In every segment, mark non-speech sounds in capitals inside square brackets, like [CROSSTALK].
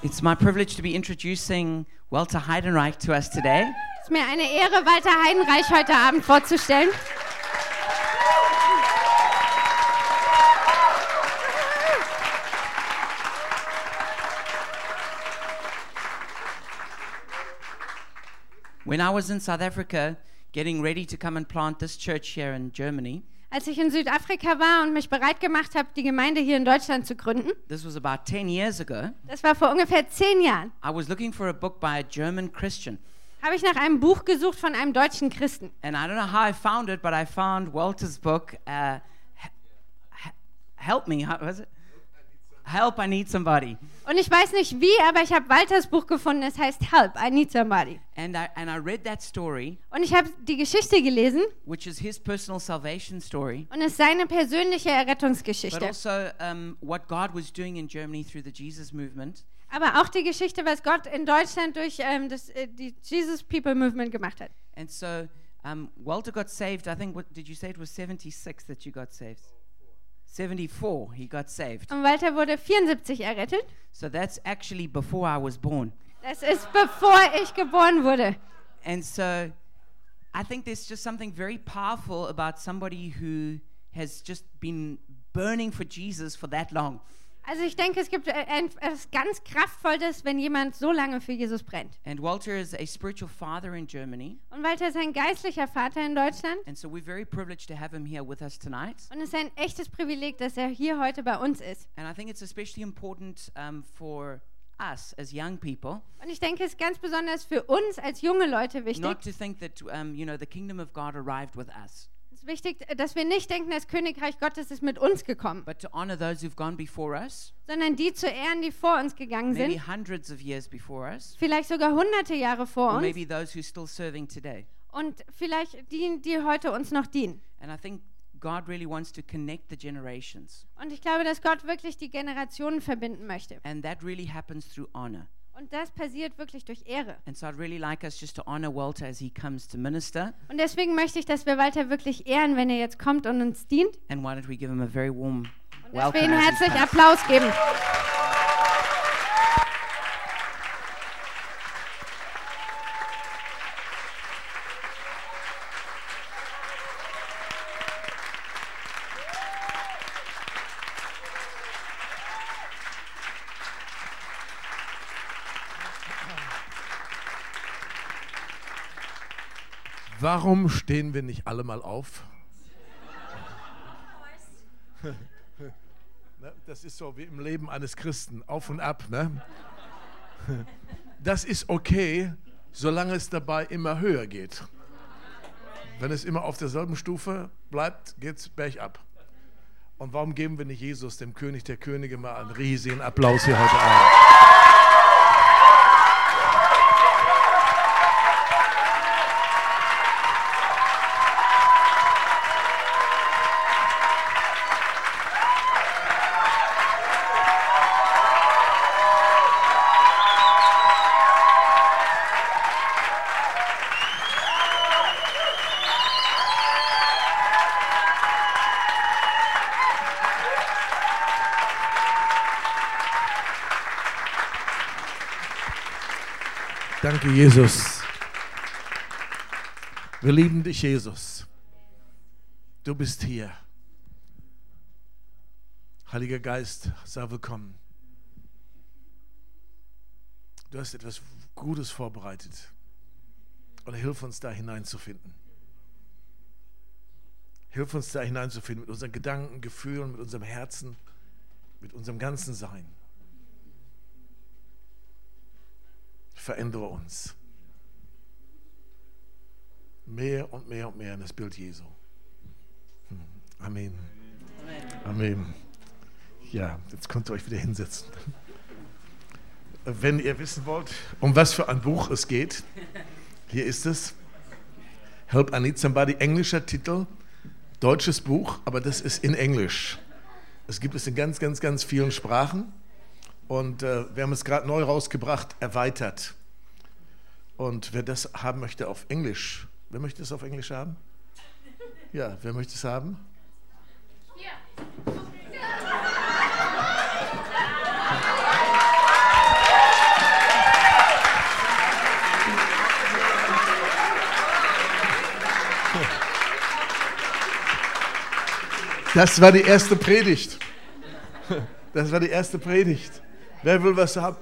It's my privilege to be introducing Walter Heidenreich to us today. Es ist mir eine Ehre, Walter Heidenreich heute Abend vorzustellen. When I was in South Africa getting ready to come and plant this church here in Germany, Als ich in Südafrika war und mich bereit gemacht habe, die Gemeinde hier in Deutschland zu gründen, this was about 10 years ago, das war vor ungefähr zehn Jahren, I was looking for a book by a German Christian. habe ich nach einem Buch gesucht von einem deutschen Christen. And I don't know how I found it, but I found Walter's book, uh, He- He- Help Me, how was it? Help, I Need Somebody. Und ich weiß nicht wie, aber ich habe Walters Buch gefunden. Es heißt Help, I Need Somebody. And I, and I read that story, Und ich habe die Geschichte gelesen which is his personal salvation story, und es ist seine persönliche but Errettungsgeschichte. also um, what God was doing in Germany through the Jesus movement. Aber auch die Geschichte, was Gott in Deutschland durch ähm, das, äh, die Jesus People Movement gemacht hat. And so um, Walter got saved. I think, what did you say it was 76 that you got saved? 74, he got saved. Und Walter wurde 74 errettet. So that's actually before I was born. Das ist bevor ich geboren wurde. And so I think there's just something very powerful about somebody who has just been burning for Jesus for that long. Also ich denke, es gibt äh, etwas ganz Kraftvolles, wenn jemand so lange für Jesus brennt. And Walter is a spiritual father in Germany. Und Walter ist ein geistlicher Vater in Deutschland. And so we're very privileged to have him here with us tonight. Und es ist ein echtes Privileg, dass er hier heute bei uns ist. And I think it's especially important um, for us as young people Und ich denke, es ist ganz besonders für uns als junge Leute wichtig. not to think that um, you know the kingdom of God arrived with us, wichtig, dass wir nicht denken, das Königreich Gottes ist mit uns gekommen, but to honor those who've gone before us, sondern die zu ehren, die vor uns gegangen maybe sind. hundreds of years before us, Vielleicht sogar hunderte Jahre vor or uns. maybe those who are still serving today. Und vielleicht die, die heute uns noch dienen. And I think God really wants to connect the generations, Und ich glaube, dass Gott wirklich die Generationen verbinden möchte. and that really happens through honor. Und das passiert wirklich durch Ehre. And so I'd really like us just to honor Walter as he comes to minister. Und deswegen möchte ich, dass wir Walter wirklich ehren, wenn er jetzt kommt und uns dient. And why don't we give him a very warm Und dass wir ihm herzlich. Applaus geben. Warum stehen wir nicht alle mal auf? [LAUGHS] Ne, Das ist so wie im Leben eines Christen, auf und ab. Ne? Das ist okay, solange es dabei immer höher geht. Wenn es immer auf derselben Stufe bleibt, geht es bergab. Und warum geben wir nicht Jesus, dem König der Könige, mal einen riesigen Applaus hier heute Abend? Danke, Jesus. Wir lieben dich, Jesus. Du bist hier. Heiliger Geist, sei willkommen. Du hast etwas Gutes vorbereitet. Und hilf uns da hineinzufinden. Hilf uns da hineinzufinden mit unseren Gedanken, Gefühlen, mit unserem Herzen, mit unserem ganzen Sein. Verändere uns. Mehr und mehr und mehr in das Bild Jesu. Hm. Amen. Amen. Ja, jetzt könnt ihr euch wieder hinsetzen. Wenn ihr wissen wollt, um was für ein Buch es geht, hier ist es. Help I Need Somebody, englischer Titel, deutsches Buch, aber das ist in Englisch. Es gibt es in ganz, ganz, ganz vielen Sprachen. Und äh, wir haben es gerade neu rausgebracht, erweitert. Und wer das haben möchte auf Englisch, wer möchte es auf Englisch haben? Ja, wer möchte es haben? Das war die erste Predigt. Das war die erste Predigt. Wer will was haben?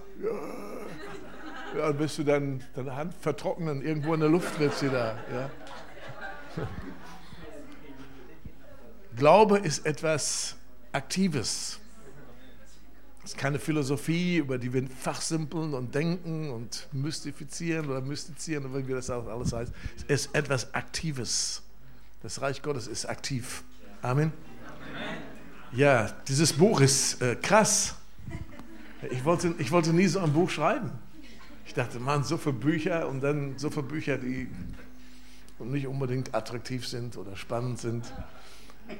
Ja, ja bis du dann deine Hand vertrocknen, irgendwo in der Luft wird sie da. Ja. Glaube ist etwas Aktives. Es ist keine Philosophie, über die wir fachsimpeln und denken und mystifizieren oder mystizieren, wie das alles heißt. Es ist etwas Aktives. Das Reich Gottes ist aktiv. Amen. Ja, dieses Buch ist äh, krass. Ich wollte, ich wollte nie so ein Buch schreiben. Ich dachte, man, so viele Bücher und dann so viele Bücher, die nicht unbedingt attraktiv sind oder spannend sind.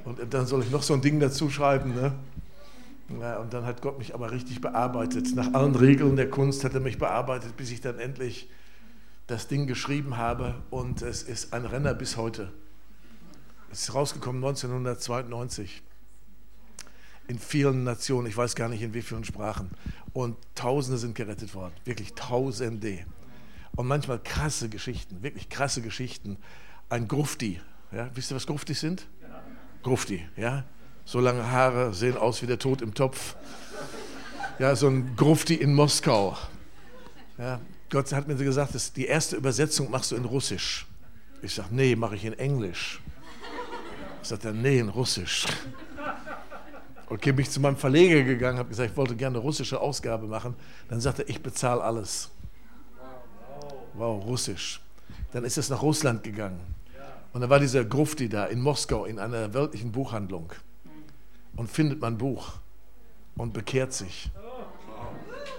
Und dann soll ich noch so ein Ding dazu schreiben. Ne? Ja, und dann hat Gott mich aber richtig bearbeitet. Nach allen Regeln der Kunst hat er mich bearbeitet, bis ich dann endlich das Ding geschrieben habe. Und es ist ein Renner bis heute. Es ist rausgekommen 1992 in vielen Nationen, ich weiß gar nicht in wie vielen Sprachen. Und Tausende sind gerettet worden, wirklich Tausende. Und manchmal krasse Geschichten, wirklich krasse Geschichten. Ein Grufti, ja, wisst ihr, was Gruftis sind? Grufti, ja. So lange Haare, sehen aus wie der Tod im Topf. Ja, so ein Grufti in Moskau. Ja, Gott hat mir gesagt, das, die erste Übersetzung machst du in Russisch. Ich sage, nee, mache ich in Englisch. Sagt er, nee, in Russisch. Okay, bin ich zu meinem Verleger gegangen, habe gesagt, ich wollte gerne eine russische Ausgabe machen. Dann sagte er, ich bezahle alles. Wow, Russisch. Dann ist es nach Russland gegangen. Und da war dieser Grufti da in Moskau in einer weltlichen Buchhandlung und findet mein Buch und bekehrt sich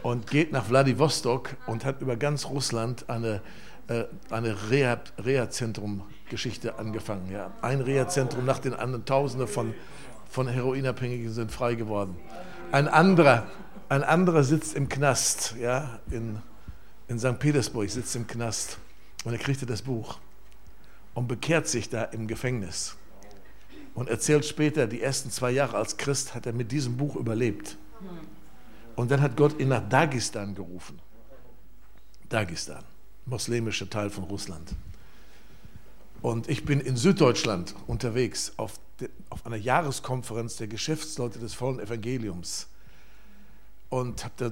und geht nach Vladivostok und hat über ganz Russland eine, äh, eine Reha-Zentrum-Geschichte angefangen. Ja. Ein Reha-Zentrum nach den anderen, Tausende von, von Heroinabhängigen sind frei geworden. Ein anderer, ein anderer sitzt im Knast, ja, in, in St. Petersburg sitzt im Knast und er kriegte das Buch und bekehrt sich da im Gefängnis und erzählt später, die ersten zwei Jahre als Christ hat er mit diesem Buch überlebt. Und dann hat Gott ihn nach Dagestan gerufen. Dagestan, muslimischer Teil von Russland. Und ich bin in Süddeutschland unterwegs auf, auf einer Jahreskonferenz der Geschäftsleute des vollen Evangeliums und habe da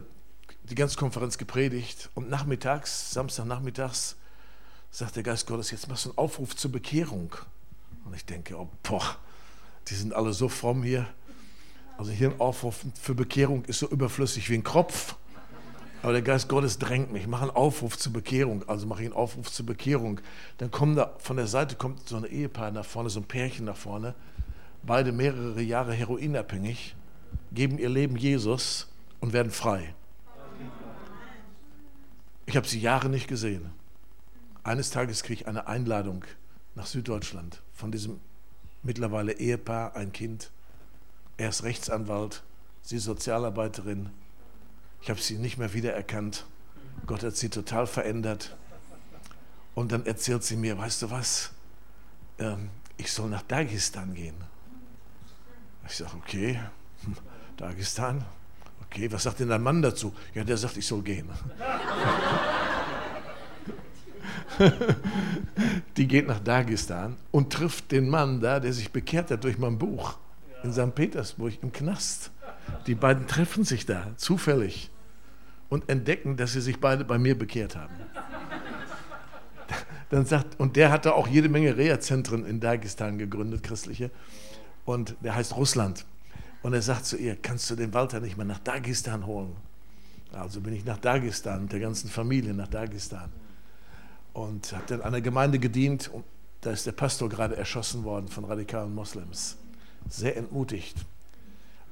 die ganze Konferenz gepredigt. Und nachmittags, Samstagnachmittags, sagt der Geist Gottes, jetzt machst du einen Aufruf zur Bekehrung. Und ich denke, oh, boah, die sind alle so fromm hier. Also hier ein Aufruf für Bekehrung ist so überflüssig wie ein Kropf. Aber der Geist Gottes drängt mich. Mach einen Aufruf zur Bekehrung. Also mache ich einen Aufruf zur Bekehrung. Dann kommen da von der Seite kommt so ein Ehepaar nach vorne, so ein Pärchen nach vorne. Beide mehrere Jahre heroinabhängig, geben ihr Leben Jesus und werden frei. Ich habe sie Jahre nicht gesehen. Eines Tages kriege ich eine Einladung nach Süddeutschland von diesem mittlerweile Ehepaar, ein Kind. Er ist Rechtsanwalt, sie Sozialarbeiterin. Ich habe sie nicht mehr wiedererkannt. Gott hat sie total verändert. Und dann erzählt sie mir, weißt du was, ähm, ich soll nach Dagestan gehen. Ich sage, okay, [LAUGHS] Dagestan, okay, was sagt denn dein Mann dazu? Ja, der sagt, ich soll gehen. [LAUGHS] die geht nach Dagestan und trifft den Mann da, der sich bekehrt hat durch mein Buch in St. Petersburg im Knast. Die beiden treffen sich da zufällig und entdecken, dass sie sich beide bei mir bekehrt haben. Dann sagt, und der hatte auch jede Menge Reha-Zentren in Dagestan gegründet, christliche, und der heißt Russland. Und er sagt zu ihr, kannst du den Walter nicht mal nach Dagestan holen? Also bin ich nach Dagestan mit der ganzen Familie nach Dagestan und habe dann an der Gemeinde gedient. Und da ist der Pastor gerade erschossen worden von radikalen Moslems. Sehr entmutigt.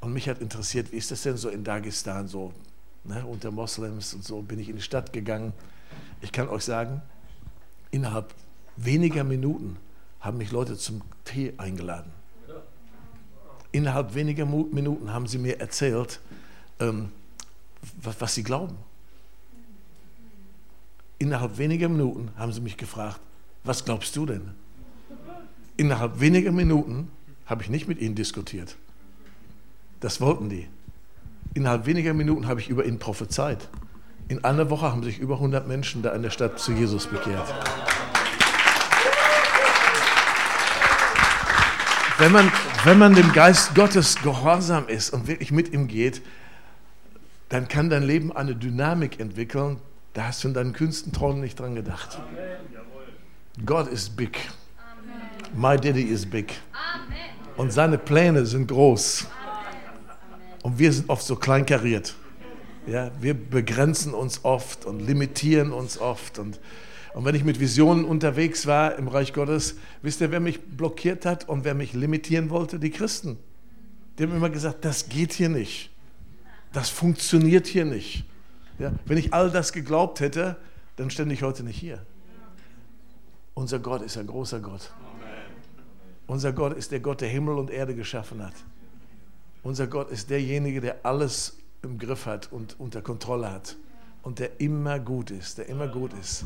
Und mich hat interessiert, wie ist das denn so in Dagestan so ne, unter Moslems und so bin ich in die Stadt gegangen. Ich kann euch sagen, innerhalb weniger Minuten haben mich Leute zum Tee eingeladen. Innerhalb weniger Minuten haben sie mir erzählt, ähm, was, was sie glauben Innerhalb weniger Minuten haben sie mich gefragt, was glaubst du denn? Innerhalb weniger Minuten habe ich nicht mit ihnen diskutiert. Das wollten die. Innerhalb weniger Minuten habe ich über ihn prophezeit. In einer Woche haben sich über 100 Menschen da in der Stadt zu Jesus bekehrt. wenn man, wenn man dem Geist Gottes gehorsam ist und wirklich mit ihm geht, dann kann dein Leben eine Dynamik entwickeln, da hast du in deinen kühnsten Träumen nicht dran gedacht. Gott ist big. My Daddy is big. Und seine Pläne sind groß. Und wir sind oft so kleinkariert. Ja, wir begrenzen uns oft und limitieren uns oft. Und, und wenn ich mit Visionen unterwegs war im Reich Gottes, wisst ihr, wer mich blockiert hat und wer mich limitieren wollte? Die Christen. Die haben immer gesagt, das geht hier nicht. Das funktioniert hier nicht. Ja, wenn ich all das geglaubt hätte, dann stände ich heute nicht hier. Unser Gott ist ein großer Gott. Unser Gott ist der Gott, der Himmel und Erde geschaffen hat. Unser Gott ist derjenige, der alles im Griff hat und unter Kontrolle hat. Und der immer gut ist, der immer gut ist.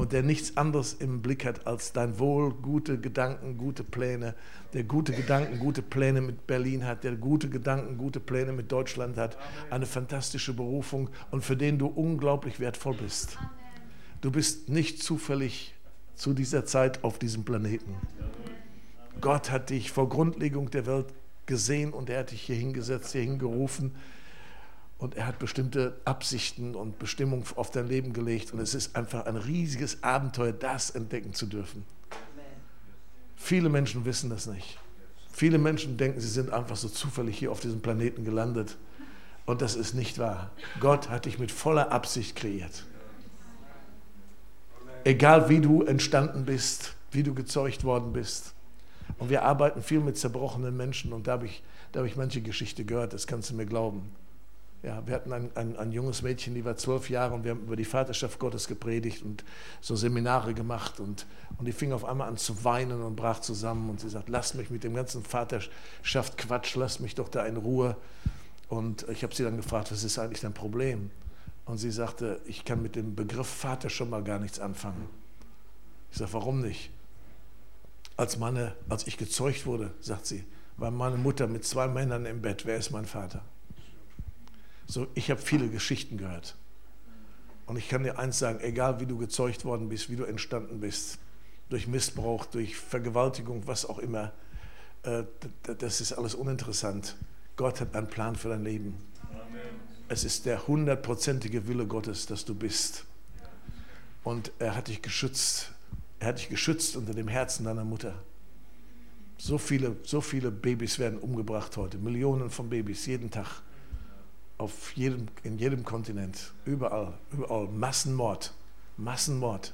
Und der nichts anderes im Blick hat als dein Wohl, gute Gedanken, gute Pläne. Der gute Gedanken, gute Pläne mit Berlin hat, der gute Gedanken, gute Pläne mit Deutschland hat. Eine fantastische Berufung und für den du unglaublich wertvoll bist. Du bist nicht zufällig zu dieser Zeit auf diesem Planeten. Gott hat dich vor Grundlegung der Welt gesehen und er hat dich hier hingesetzt, hier hingerufen und er hat bestimmte Absichten und Bestimmungen auf dein Leben gelegt und es ist einfach ein riesiges Abenteuer, das entdecken zu dürfen. Viele Menschen wissen das nicht. Viele Menschen denken, sie sind einfach so zufällig hier auf diesem Planeten gelandet. Und das ist nicht wahr. Gott hat dich mit voller Absicht kreiert. Egal wie du entstanden bist, wie du gezeugt worden bist. Und wir arbeiten viel mit zerbrochenen Menschen und da habe ich, da habe ich manche Geschichte gehört, das kannst du mir glauben. Ja, wir hatten ein, ein, ein, junges Mädchen, die war zwölf Jahre und wir haben über die Vaterschaft Gottes gepredigt und so Seminare gemacht und, und die fing auf einmal an zu weinen und brach zusammen und sie sagt, lass mich mit dem ganzen Vaterschaft Quatsch, lass mich doch da in Ruhe. Und ich habe sie dann gefragt, was ist eigentlich dein Problem? Und sie sagte, ich kann mit dem Begriff Vater schon mal gar nichts anfangen. Ich sage, warum nicht? Als, meine, als ich gezeugt wurde, sagt sie, war meine Mutter mit zwei Männern im Bett. Wer ist mein Vater? So, ich habe viele Geschichten gehört. Und ich kann dir eins sagen, egal wie du gezeugt worden bist, wie du entstanden bist, durch Missbrauch, durch Vergewaltigung, was auch immer, äh, das ist alles uninteressant. Gott hat einen Plan für dein Leben. Amen. Es ist der hundertprozentige Wille Gottes, dass du bist. Und er hat dich geschützt er hat dich geschützt unter dem Herzen deiner Mutter. So viele, so viele Babys werden umgebracht heute. Millionen von Babys jeden Tag. Auf jedem, in jedem Kontinent. Überall. Überall. Massenmord. Massenmord.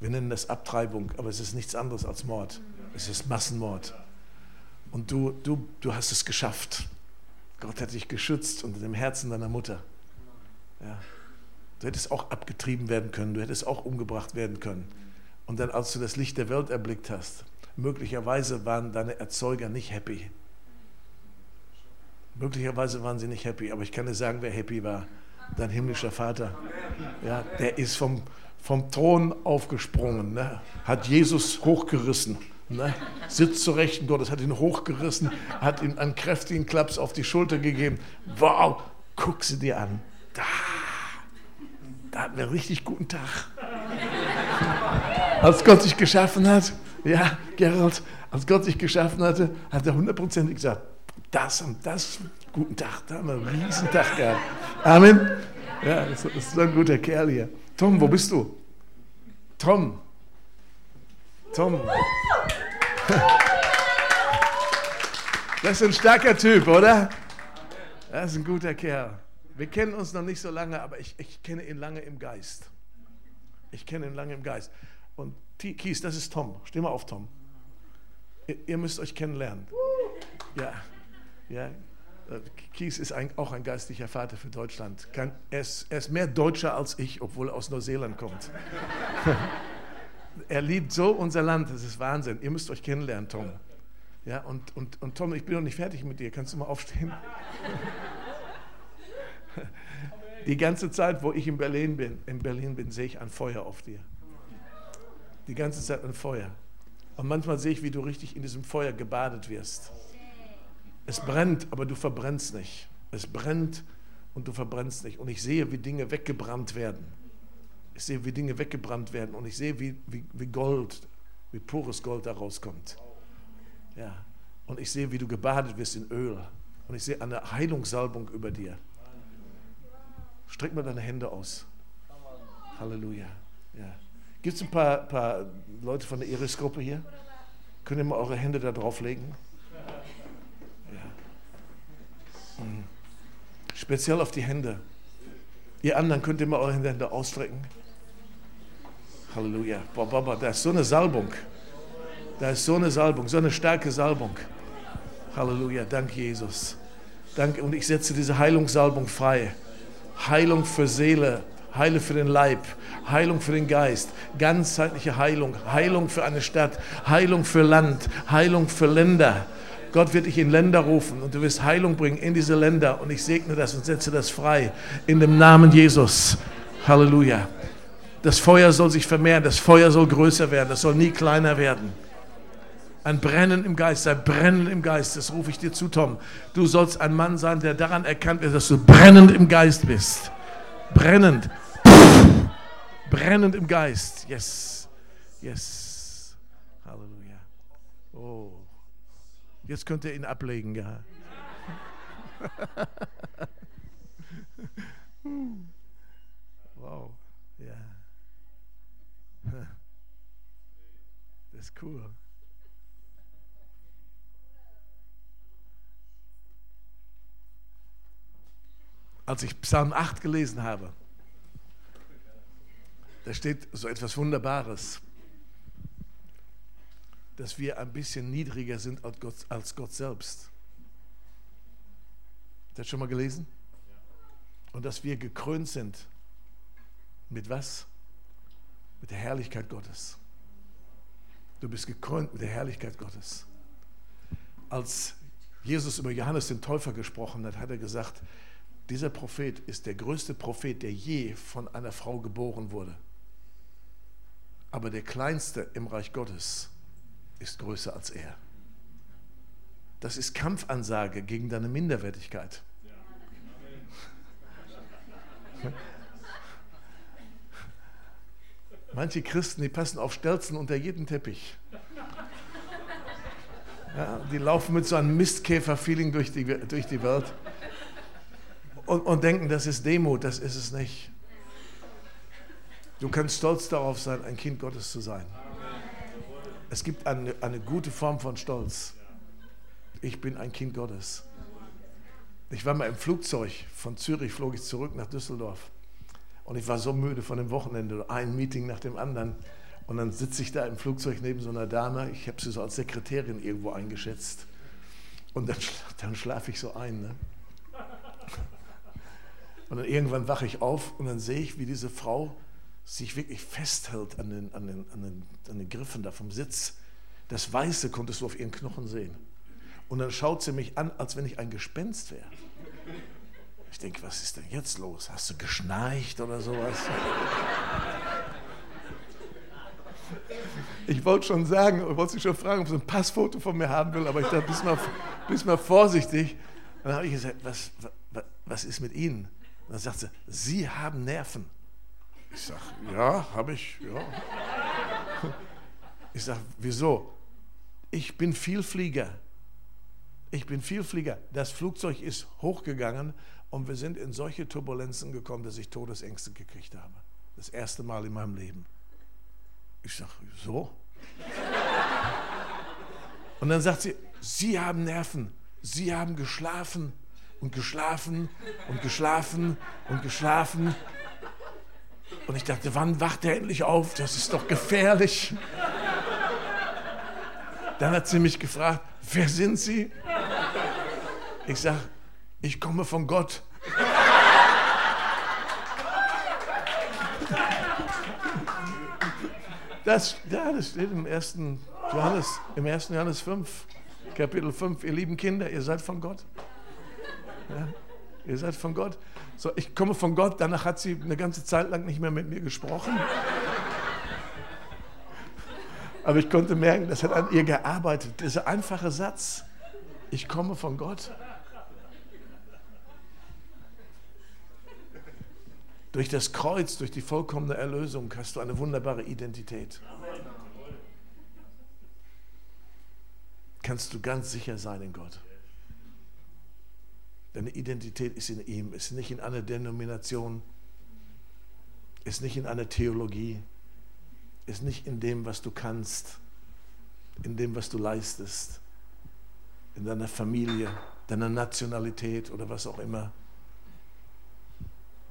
Wir nennen das Abtreibung, aber es ist nichts anderes als Mord. Es ist Massenmord. Und du, du, du hast es geschafft. Gott hat dich geschützt unter dem Herzen deiner Mutter. Ja. Du hättest auch abgetrieben werden können, du hättest auch umgebracht werden können. Und dann, als du das Licht der Welt erblickt hast, möglicherweise waren deine Erzeuger nicht happy. Möglicherweise waren sie nicht happy, aber ich kann dir sagen, wer happy war. Dein himmlischer Vater. Ja, der ist vom, vom Thron aufgesprungen, ne? hat Jesus hochgerissen. Ne? Sitzt zur Rechten Gottes, hat ihn hochgerissen, hat ihm einen kräftigen Klaps auf die Schulter gegeben. Wow, guck sie dir an. Da, da hatten wir einen richtig guten Tag als Gott sich geschaffen hat, ja, Gerald, als Gott sich geschaffen hatte, hat er hundertprozentig gesagt, das und das, guten Tag, da haben wir einen riesen Tag gehabt. Amen. Ja, das ist so ein guter Kerl hier. Tom, wo bist du? Tom. Tom. [LAUGHS] Das ist ein starker Typ, oder? Das ist ein guter Kerl. Wir kennen uns noch nicht so lange, aber ich, ich kenne ihn lange im Geist. Ich kenne ihn lange im Geist. Und Kies, das ist Tom. Steh mal auf, Tom. Ihr, ihr müsst euch kennenlernen. Ja, ja. Äh, Kies ist ein, auch ein geistlicher Vater für Deutschland. Kann, er, ist, er ist mehr Deutscher als ich, obwohl er aus Neuseeland kommt. [LAUGHS] er liebt so unser Land, das ist Wahnsinn. Ihr müsst euch kennenlernen, Tom. Ja, und, und, und Tom, ich bin noch nicht fertig mit dir. Kannst du mal aufstehen? [LAUGHS] Die ganze Zeit, wo ich in Berlin bin, in Berlin bin, sehe ich ein Feuer auf dir die ganze Zeit ein Feuer. Und manchmal sehe ich, wie du richtig in diesem Feuer gebadet wirst. Es brennt, aber du verbrennst nicht. Es brennt und du verbrennst nicht. Und ich sehe, wie Dinge weggebrannt werden. Ich sehe, wie Dinge weggebrannt werden. Und ich sehe, wie, wie, wie Gold, wie pures Gold da rauskommt. Ja, Und ich sehe, wie du gebadet wirst in Öl. Und ich sehe eine Heilungssalbung über dir. Streck mal deine Hände aus. Halleluja. Ja. Gibt es ein paar, paar Leute von der Iris-Gruppe hier? Könnt ihr mal eure Hände da drauf legen? Ja. Mhm. Speziell auf die Hände. Ihr anderen könnt ihr mal eure Hände ausstrecken. Halleluja. Boah, Baba, da ist so eine Salbung. Da ist so eine Salbung, so eine starke Salbung. Halleluja. Dank Jesus. Danke. Und ich setze diese Heilungssalbung frei. Heilung für Seele, Heile für den Leib, Heilung für den Geist, ganzheitliche Heilung, Heilung für eine Stadt, Heilung für Land, Heilung für Länder. Gott wird dich in Länder rufen und du wirst Heilung bringen in diese Länder und ich segne das und setze das frei in dem Namen Jesus. Halleluja. Das Feuer soll sich vermehren, das Feuer soll größer werden, das soll nie kleiner werden. Ein Brennen im Geist, ein Brennen im Geist, das rufe ich dir zu, Tom. Du sollst ein Mann sein, der daran erkannt wird, dass du brennend im Geist bist. Brennend. Brennend im Geist. Yes. Yes. Halleluja. Oh. Jetzt könnt ihr ihn ablegen, ja. wow. Ja. Das ist cool. Als ich Psalm 8 gelesen habe, da steht so etwas Wunderbares dass wir ein bisschen niedriger sind als Gott, als Gott selbst. Habt ihr das schon mal gelesen? Und dass wir gekrönt sind mit was? Mit der Herrlichkeit Gottes. Du bist gekrönt mit der Herrlichkeit Gottes. Als Jesus über Johannes den Täufer gesprochen hat, hat er gesagt, dieser Prophet ist der größte Prophet, der je von einer Frau geboren wurde. Aber der kleinste im Reich Gottes ist größer als er. Das ist Kampfansage gegen deine Minderwertigkeit. [LAUGHS] Manche Christen, die passen auf Stelzen unter jeden Teppich. Ja, die laufen mit so einem Mistkäfer-Feeling durch die, durch die Welt und, und denken, das ist Demut, das ist es nicht. Du kannst stolz darauf sein, ein Kind Gottes zu sein. Es gibt eine, eine gute Form von Stolz. Ich bin ein Kind Gottes. Ich war mal im Flugzeug von Zürich, flog ich zurück nach Düsseldorf. Und ich war so müde von dem Wochenende, ein Meeting nach dem anderen. Und dann sitze ich da im Flugzeug neben so einer Dame. Ich habe sie so als Sekretärin irgendwo eingeschätzt. Und dann, dann schlafe ich so ein. Ne? Und dann irgendwann wache ich auf und dann sehe ich, wie diese Frau sich wirklich festhält an den, an, den, an, den, an den Griffen da vom Sitz. Das Weiße konntest du auf ihren Knochen sehen. Und dann schaut sie mich an, als wenn ich ein Gespenst wäre. Ich denke, was ist denn jetzt los? Hast du geschnarcht oder sowas? Ich wollte schon sagen, ich wollte sie schon fragen, ob sie ein Passfoto von mir haben will, aber ich dachte, bist mal, bist mal vorsichtig. Dann habe ich gesagt, was, was, was ist mit Ihnen? Dann sagt sie, Sie haben Nerven. Ich sage, ja, habe ich, ja. Ich sage, wieso? Ich bin Vielflieger. Ich bin Vielflieger. Das Flugzeug ist hochgegangen und wir sind in solche Turbulenzen gekommen, dass ich Todesängste gekriegt habe. Das erste Mal in meinem Leben. Ich sage, so? Und dann sagt sie, Sie haben Nerven. Sie haben geschlafen und geschlafen und geschlafen und geschlafen. Und ich dachte, wann wacht er endlich auf? Das ist doch gefährlich. Dann hat sie mich gefragt, wer sind Sie? Ich sage, ich komme von Gott. Das, ja, das steht im 1. Johannes, im 1. Johannes 5, Kapitel 5. Ihr lieben Kinder, ihr seid von Gott. Ja, ihr seid von Gott. So, ich komme von Gott, danach hat sie eine ganze Zeit lang nicht mehr mit mir gesprochen. Aber ich konnte merken, das hat an ihr gearbeitet. Dieser einfache Satz, ich komme von Gott. Durch das Kreuz, durch die vollkommene Erlösung hast du eine wunderbare Identität. kannst du ganz sicher sein in Gott. Deine Identität ist in ihm, ist nicht in einer Denomination, ist nicht in einer Theologie, ist nicht in dem, was du kannst, in dem, was du leistest, in deiner Familie, deiner Nationalität oder was auch immer.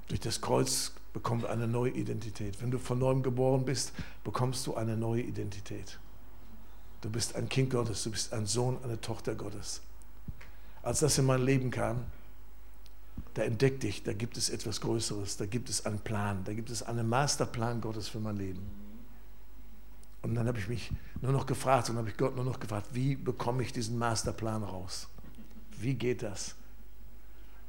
Durch das Kreuz bekommen wir eine neue Identität. Wenn du von neuem geboren bist, bekommst du eine neue Identität. Du bist ein Kind Gottes, du bist ein Sohn, eine Tochter Gottes. Als das in mein Leben kam, da entdeckte ich, da gibt es etwas Größeres, da gibt es einen Plan, da gibt es einen Masterplan Gottes für mein Leben. Und dann habe ich mich nur noch gefragt und habe ich Gott nur noch gefragt, wie bekomme ich diesen Masterplan raus? Wie geht das?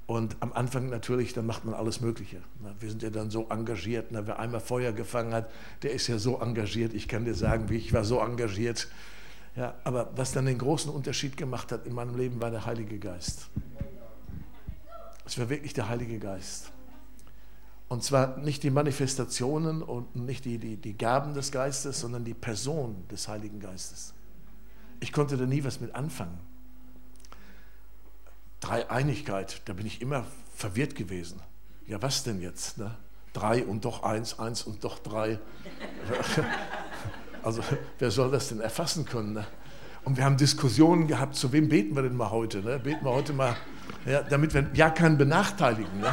Und am Anfang natürlich, dann macht man alles Mögliche. Wir sind ja dann so engagiert. Wer einmal Feuer gefangen hat, der ist ja so engagiert. Ich kann dir sagen, wie ich war so engagiert. Ja, aber was dann den großen Unterschied gemacht hat in meinem Leben, war der Heilige Geist. Es war wirklich der Heilige Geist. Und zwar nicht die Manifestationen und nicht die, die, die Gaben des Geistes, sondern die Person des Heiligen Geistes. Ich konnte da nie was mit anfangen. Dreieinigkeit, da bin ich immer verwirrt gewesen. Ja, was denn jetzt? Ne? Drei und doch eins, eins und doch drei. [LAUGHS] Also, [LAUGHS] wer soll das denn erfassen können? Ne? Und wir haben Diskussionen gehabt, zu wem beten wir denn mal heute? Ne? Beten wir heute mal, ja, damit wir ja keinen benachteiligen. Ne?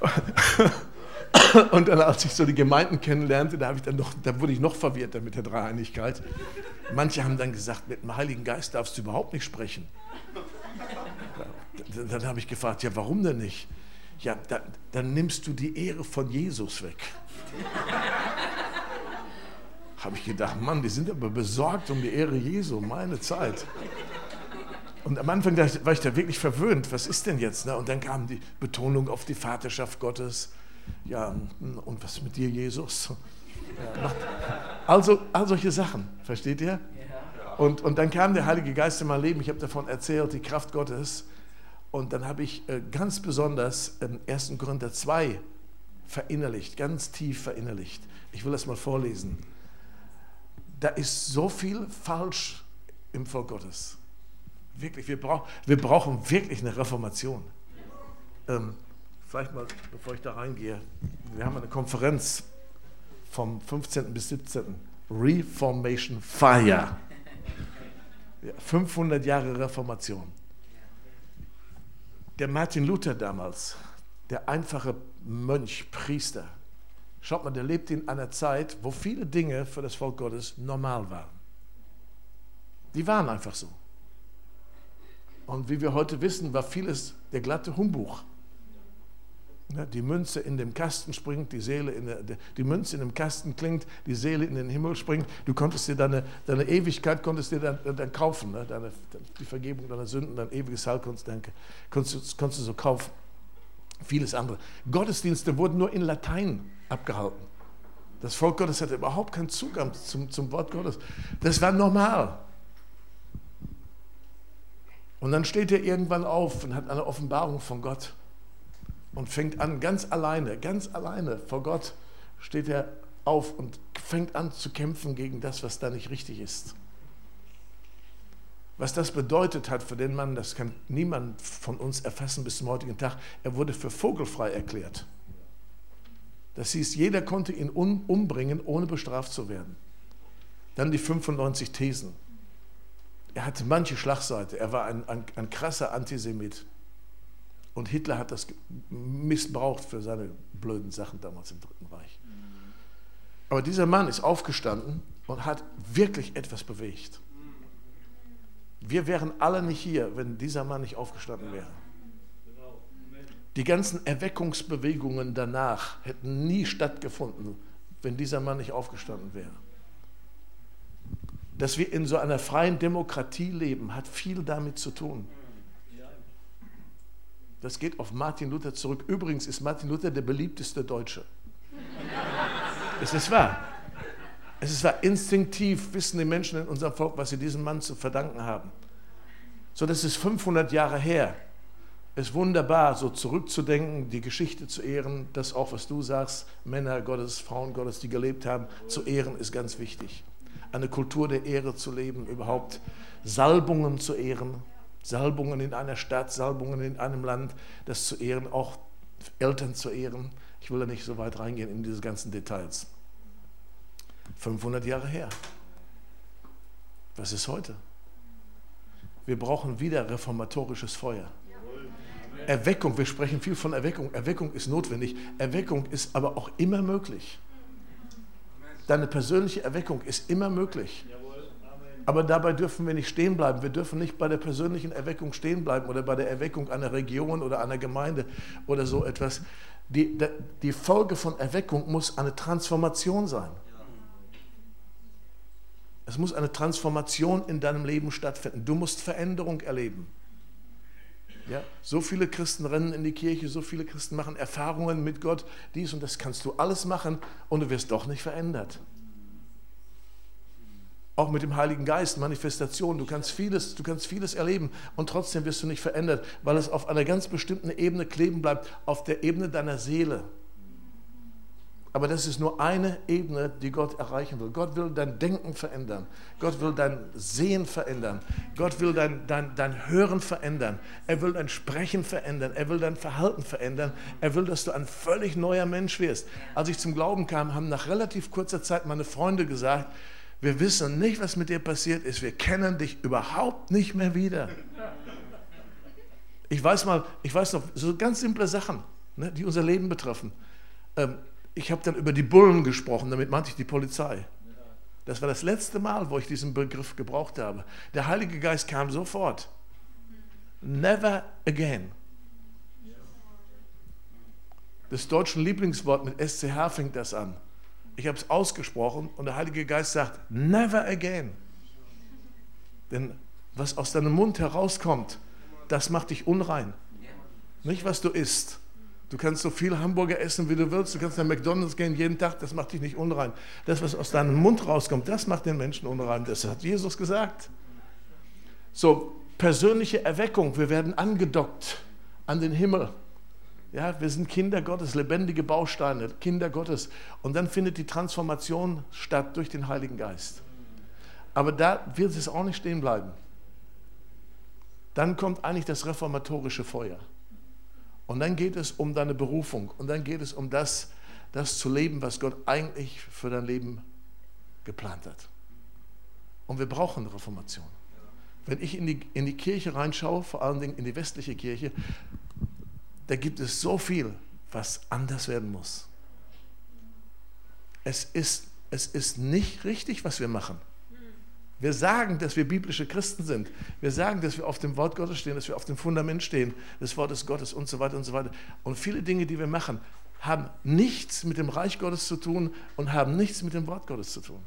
[LAUGHS] Und dann, als ich so die Gemeinden kennenlernte, da, ich dann noch, da wurde ich noch verwirrter mit der Dreieinigkeit. Manche haben dann gesagt, mit dem Heiligen Geist darfst du überhaupt nicht sprechen. [LAUGHS] Dann, dann habe ich gefragt, ja, warum denn nicht? Ja, da, dann nimmst du die Ehre von Jesus weg. habe ich gedacht, Mann, die sind aber besorgt um die Ehre Jesu, meine Zeit. Und am Anfang war ich da wirklich verwöhnt, was ist denn jetzt? Ne? Und dann kam die Betonung auf die Vaterschaft Gottes. Ja, und was mit dir, Jesus? Ja, also, all solche Sachen, versteht ihr? Und, und dann kam der Heilige Geist in mein Leben, ich habe davon erzählt, die Kraft Gottes. Und dann habe ich äh, ganz besonders 1. Korinther 2 verinnerlicht, ganz tief verinnerlicht. Ich will das mal vorlesen. Da ist so viel falsch im Volk Gottes. Wirklich, wir, brauch, wir brauchen wirklich eine Reformation. Ähm, vielleicht mal, bevor ich da reingehe, wir haben eine Konferenz vom 15. bis 17. Reformation Fire. 500 Jahre Reformation. Der Martin Luther damals, der einfache Mönch, Priester, schaut mal, der lebte in einer Zeit, wo viele Dinge für das Volk Gottes normal waren. Die waren einfach so. Und wie wir heute wissen, war vieles der glatte Humbuch. Die Münze in dem Kasten springt, die Seele in der, die Münze in dem Kasten klingt, die Seele in den Himmel springt. Du konntest dir deine, deine Ewigkeit konntest dir dann, dann kaufen, ne? deine, die Vergebung deiner Sünden, dein ewiges Heil konntest, konntest, konntest du so kaufen. Vieles andere. Gottesdienste wurden nur in Latein abgehalten. Das Volk Gottes hatte überhaupt keinen Zugang zum, zum Wort Gottes. Das war normal. Und dann steht er irgendwann auf und hat eine Offenbarung von Gott und fängt an, ganz alleine, ganz alleine vor Gott steht er auf und fängt an zu kämpfen gegen das, was da nicht richtig ist. Was das bedeutet hat für den Mann, das kann niemand von uns erfassen bis zum heutigen Tag. Er wurde für vogelfrei erklärt. Das hieß, jeder konnte ihn umbringen, ohne bestraft zu werden. Dann die 95 Thesen. Er hatte manche Schlagseite. Er war ein, ein, ein krasser Antisemit. Und Hitler hat das missbraucht für seine blöden Sachen damals im Dritten Reich. Aber dieser Mann ist aufgestanden und hat wirklich etwas bewegt. Wir wären alle nicht hier, wenn dieser Mann nicht aufgestanden wäre. Die ganzen Erweckungsbewegungen danach hätten nie stattgefunden, wenn dieser Mann nicht aufgestanden wäre dass wir in so einer freien Demokratie leben, hat viel damit zu tun. Das geht auf Martin Luther zurück. Übrigens ist Martin Luther der beliebteste Deutsche. es ist wahr. Es ist wahr. Instinktiv wissen die Menschen in unserem Volk, was sie diesem Mann zu verdanken haben. So, das ist 500 Jahre her. Es ist wunderbar, so zurückzudenken, die Geschichte zu ehren, das auch, was du sagst, Männer Gottes, Frauen Gottes, die gelebt haben, zu ehren, ist ganz wichtig. eine Kultur der Ehre zu leben, überhaupt Salbungen zu ehren, Salbungen in einer Stadt, Salbungen in einem Land, das zu ehren, auch Eltern zu ehren. Ich will da nicht so weit reingehen in diese ganzen Details. 500 Jahre her. Was ist heute? Wir brauchen wieder reformatorisches Feuer. Erweckung, wir sprechen viel von Erweckung. Erweckung ist notwendig. Erweckung ist aber auch immer möglich. Deine persönliche Erweckung ist immer möglich. Aber dabei dürfen wir nicht stehen bleiben. Wir dürfen nicht bei der persönlichen Erweckung stehen bleiben oder bei der Erweckung einer Region oder einer Gemeinde oder so etwas. Die, die Folge von Erweckung muss eine Transformation sein. Es muss eine Transformation in deinem Leben stattfinden. Du musst Veränderung erleben. Ja, so viele Christen rennen in die Kirche, so viele Christen machen Erfahrungen mit Gott, dies und das kannst du alles machen und du wirst doch nicht verändert. Auch mit dem Heiligen Geist, Manifestation, du kannst vieles, du kannst vieles erleben und trotzdem wirst du nicht verändert, weil es auf einer ganz bestimmten Ebene kleben bleibt, auf der Ebene deiner Seele. Aber das ist nur eine Ebene, die Gott erreichen will. Gott will dein Denken verändern. Gott will dein Sehen verändern. Gott will dein, dein, dein Hören verändern. Er will dein Sprechen verändern. Er will dein Verhalten verändern. Er will, dass du ein völlig neuer Mensch wirst. Als ich zum Glauben kam, haben nach relativ kurzer Zeit meine Freunde gesagt, wir wissen nicht, was mit dir passiert ist. Wir kennen dich überhaupt nicht mehr wieder. Ich weiß mal, ich weiß noch, so ganz simple Sachen, ne, die unser Leben betreffen. Ähm, ich habe dann über die Bullen gesprochen, damit meinte ich die Polizei. Das war das letzte Mal, wo ich diesen Begriff gebraucht habe. Der Heilige Geist kam sofort. Never again. Das deutsche Lieblingswort mit SCH fängt das an. Ich habe es ausgesprochen und der Heilige Geist sagt, never again. Denn was aus deinem Mund herauskommt, das macht dich unrein. Nicht, was du isst. Du kannst so viel Hamburger essen, wie du willst. Du kannst nach McDonalds gehen jeden Tag, das macht dich nicht unrein. Das, was aus deinem Mund rauskommt, das macht den Menschen unrein. Das hat Jesus gesagt. So, persönliche Erweckung. Wir werden angedockt an den Himmel. Ja, wir sind Kinder Gottes, lebendige Bausteine, Kinder Gottes. Und dann findet die Transformation statt durch den Heiligen Geist. Aber da wird es auch nicht stehen bleiben. Dann kommt eigentlich das reformatorische Feuer. Und dann geht es um deine Berufung und dann geht es um das, das zu leben, was Gott eigentlich für dein Leben geplant hat. Und wir brauchen Reformation. Wenn ich in die, in die Kirche reinschaue, vor allen Dingen in die westliche Kirche, da gibt es so viel, was anders werden muss. Es ist, es ist nicht richtig, was wir machen. Wir sagen, dass wir biblische Christen sind. Wir sagen, dass wir auf dem Wort Gottes stehen, dass wir auf dem Fundament stehen, des Wortes Gottes und so weiter und so weiter. Und viele Dinge, die wir machen, haben nichts mit dem Reich Gottes zu tun und haben nichts mit dem Wort Gottes zu tun.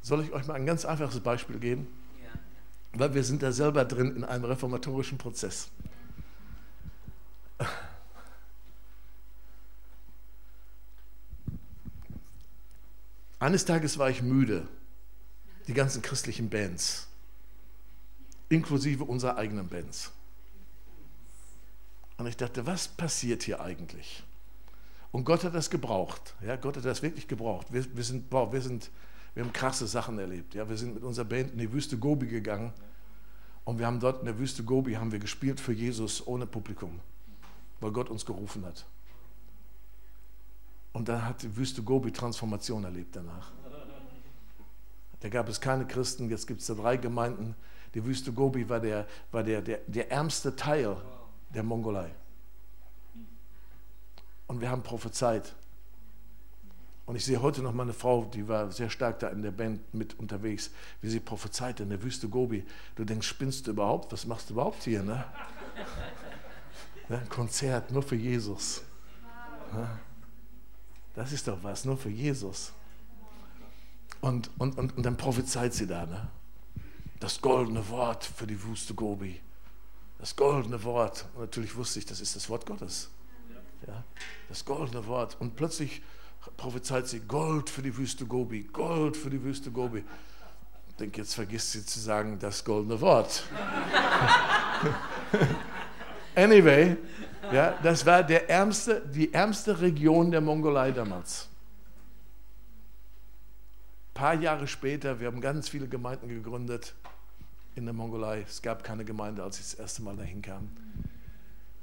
Soll ich euch mal ein ganz einfaches Beispiel geben? Ja. Weil wir sind da selber drin in einem reformatorischen Prozess. Eines Tages war ich müde die ganzen christlichen Bands, inklusive unserer eigenen Bands. Und ich dachte, was passiert hier eigentlich? Und Gott hat das gebraucht. Ja, Gott hat das wirklich gebraucht. Wir, wir, sind, boah, wir, sind, wir haben krasse Sachen erlebt. Ja, wir sind mit unserer Band in die Wüste Gobi gegangen und wir haben dort in der Wüste Gobi haben wir gespielt für Jesus ohne Publikum, weil Gott uns gerufen hat. Und dann hat die Wüste Gobi Transformation erlebt danach. Da gab es keine Christen, jetzt gibt es da drei Gemeinden. Die Wüste Gobi war der, war der, der, der ärmste Teil der Mongolei. Und wir haben prophezeit. Und ich sehe heute noch mal eine Frau, die war sehr stark da in der Band mit unterwegs, wie sie prophezeit in der Wüste Gobi. Du denkst, spinnst du überhaupt? Was machst du überhaupt hier? Ne? Ein Konzert nur für Jesus. Das ist doch was, nur für Jesus. Und, und, und, und dann prophezeit sie da, ne? das goldene Wort für die Wüste Gobi. Das goldene Wort. Und natürlich wusste ich, das ist das Wort Gottes. Ja? Das goldene Wort. Und plötzlich prophezeit sie Gold für die Wüste Gobi, Gold für die Wüste Gobi. Ich denke, jetzt vergisst sie zu sagen, das goldene Wort. [LAUGHS] anyway, ja, das war der ärmste, die ärmste Region der Mongolei damals. paar Jahre später, wir haben ganz viele Gemeinden gegründet in der Mongolei. Es gab keine Gemeinde, als ich das erste Mal dahin kam.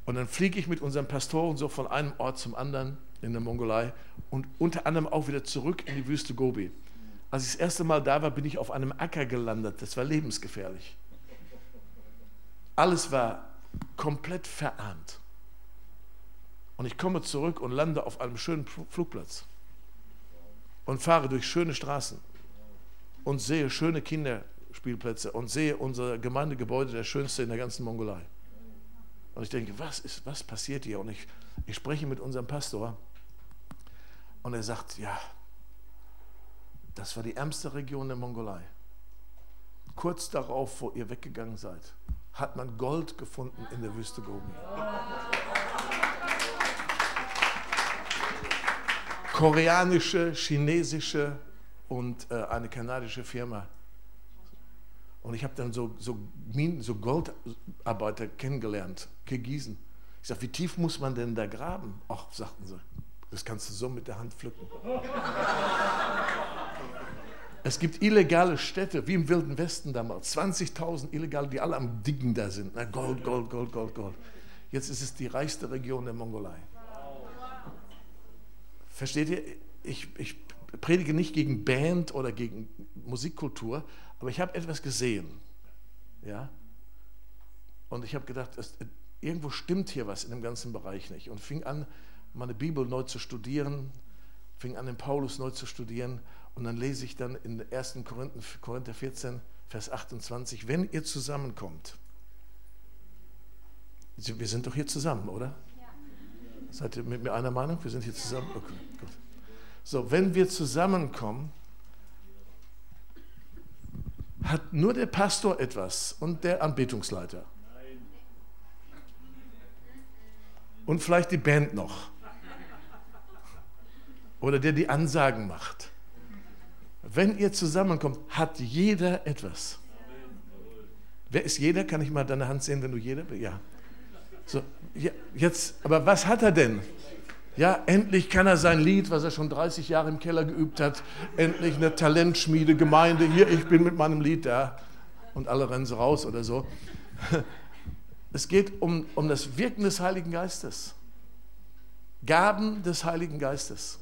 Und dann fliege ich mit unseren Pastoren so von einem Ort zum anderen in der Mongolei und unter anderem auch wieder zurück in die Wüste Gobi. Als ich das erste Mal da war, bin ich auf einem Acker gelandet. Das war lebensgefährlich. Alles war komplett verarmt. Und ich komme zurück und lande auf einem schönen Flugplatz und fahre durch schöne Straßen und sehe schöne Kinderspielplätze und sehe unser Gemeindegebäude, der schönste in der ganzen Mongolei. Und ich denke, was, ist, was passiert hier? Und ich, ich spreche mit unserem Pastor und er sagt, ja, das war die ärmste Region der Mongolei. Kurz darauf, wo ihr weggegangen seid, hat man Gold gefunden in der Wüste Gobi. Koreanische, chinesische und äh, eine kanadische Firma. Und ich habe dann so, so, so Goldarbeiter kennengelernt, Kirgisen. Ich sage, wie tief muss man denn da graben? Ach, sagten sie, das kannst du so mit der Hand pflücken. Es gibt illegale Städte, wie im Wilden Westen damals. 20.000 Illegale, die alle am Diggen da sind. Na, Gold, Gold, Gold, Gold, Gold. Jetzt ist es die reichste Region der Mongolei. Versteht ihr? Ich, ich predige nicht gegen Band oder gegen Musikkultur, aber ich habe etwas gesehen. Ja? Und ich habe gedacht, es, irgendwo stimmt hier was in dem ganzen Bereich nicht. Und fing an, meine Bibel neu zu studieren, fing an, den Paulus neu zu studieren. Und dann lese ich dann in 1. Korinther, Korinther 14, Vers 28, wenn ihr zusammenkommt, wir sind doch hier zusammen, oder? Ja. Seid ihr mit mir einer Meinung? Wir sind hier zusammen? Okay, gut. So, wenn wir zusammenkommen, hat nur der Pastor etwas und der Anbetungsleiter. Und vielleicht die Band noch. Oder der die Ansagen macht. Wenn ihr zusammenkommt, hat jeder etwas. Wer ist jeder? Kann ich mal deine Hand sehen, wenn du jeder bist? Ja. So, ja, jetzt, aber was hat er denn? Ja, endlich kann er sein Lied, was er schon 30 Jahre im Keller geübt hat, endlich eine Talentschmiede, Gemeinde, hier, ich bin mit meinem Lied da. Und alle rennen so raus oder so. [LAUGHS] Es geht um, um das Wirken des Heiligen Geistes. Gaben des Heiligen Geistes.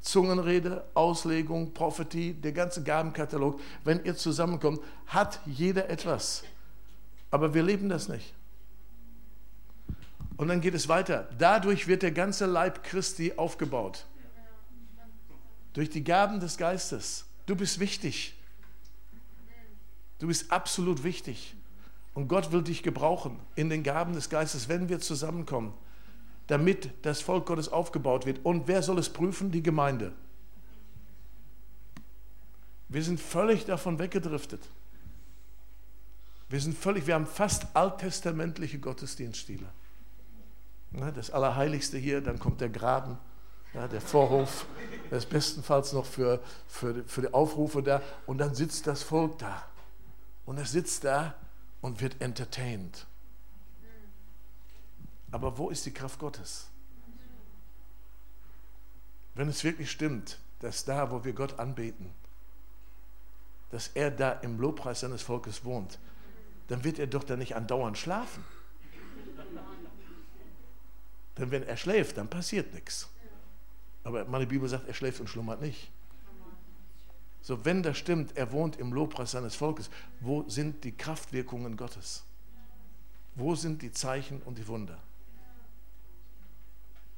Zungenrede, Auslegung, Prophetie, der ganze Gabenkatalog. Wenn ihr zusammenkommt, hat jeder etwas. Aber wir leben das nicht. Und dann geht es weiter. Dadurch wird der ganze Leib Christi aufgebaut. Durch die Gaben des Geistes. Du bist wichtig. Du bist absolut wichtig. Und Gott will dich gebrauchen in den Gaben des Geistes, wenn wir zusammenkommen, damit das Volk Gottes aufgebaut wird. Und wer soll es prüfen? Die Gemeinde. Wir sind völlig davon weggedriftet. Wir sind völlig, wir haben fast alttestamentliche Gottesdienststile. Das Allerheiligste hier, dann kommt der Graben, der Vorhof, der ist bestenfalls noch für, für, für die Aufrufe da und dann sitzt das Volk da. Und es sitzt da und wird entertained. Aber wo ist die Kraft Gottes? Wenn es wirklich stimmt, dass da, wo wir Gott anbeten, dass er da im Lobpreis seines Volkes wohnt, dann wird er doch da nicht andauernd schlafen. Denn wenn er schläft, dann passiert nichts. Aber meine Bibel sagt, er schläft und schlummert nicht. So, wenn das stimmt, er wohnt im Lobpreis seines Volkes, wo sind die Kraftwirkungen Gottes? Wo sind die Zeichen und die Wunder?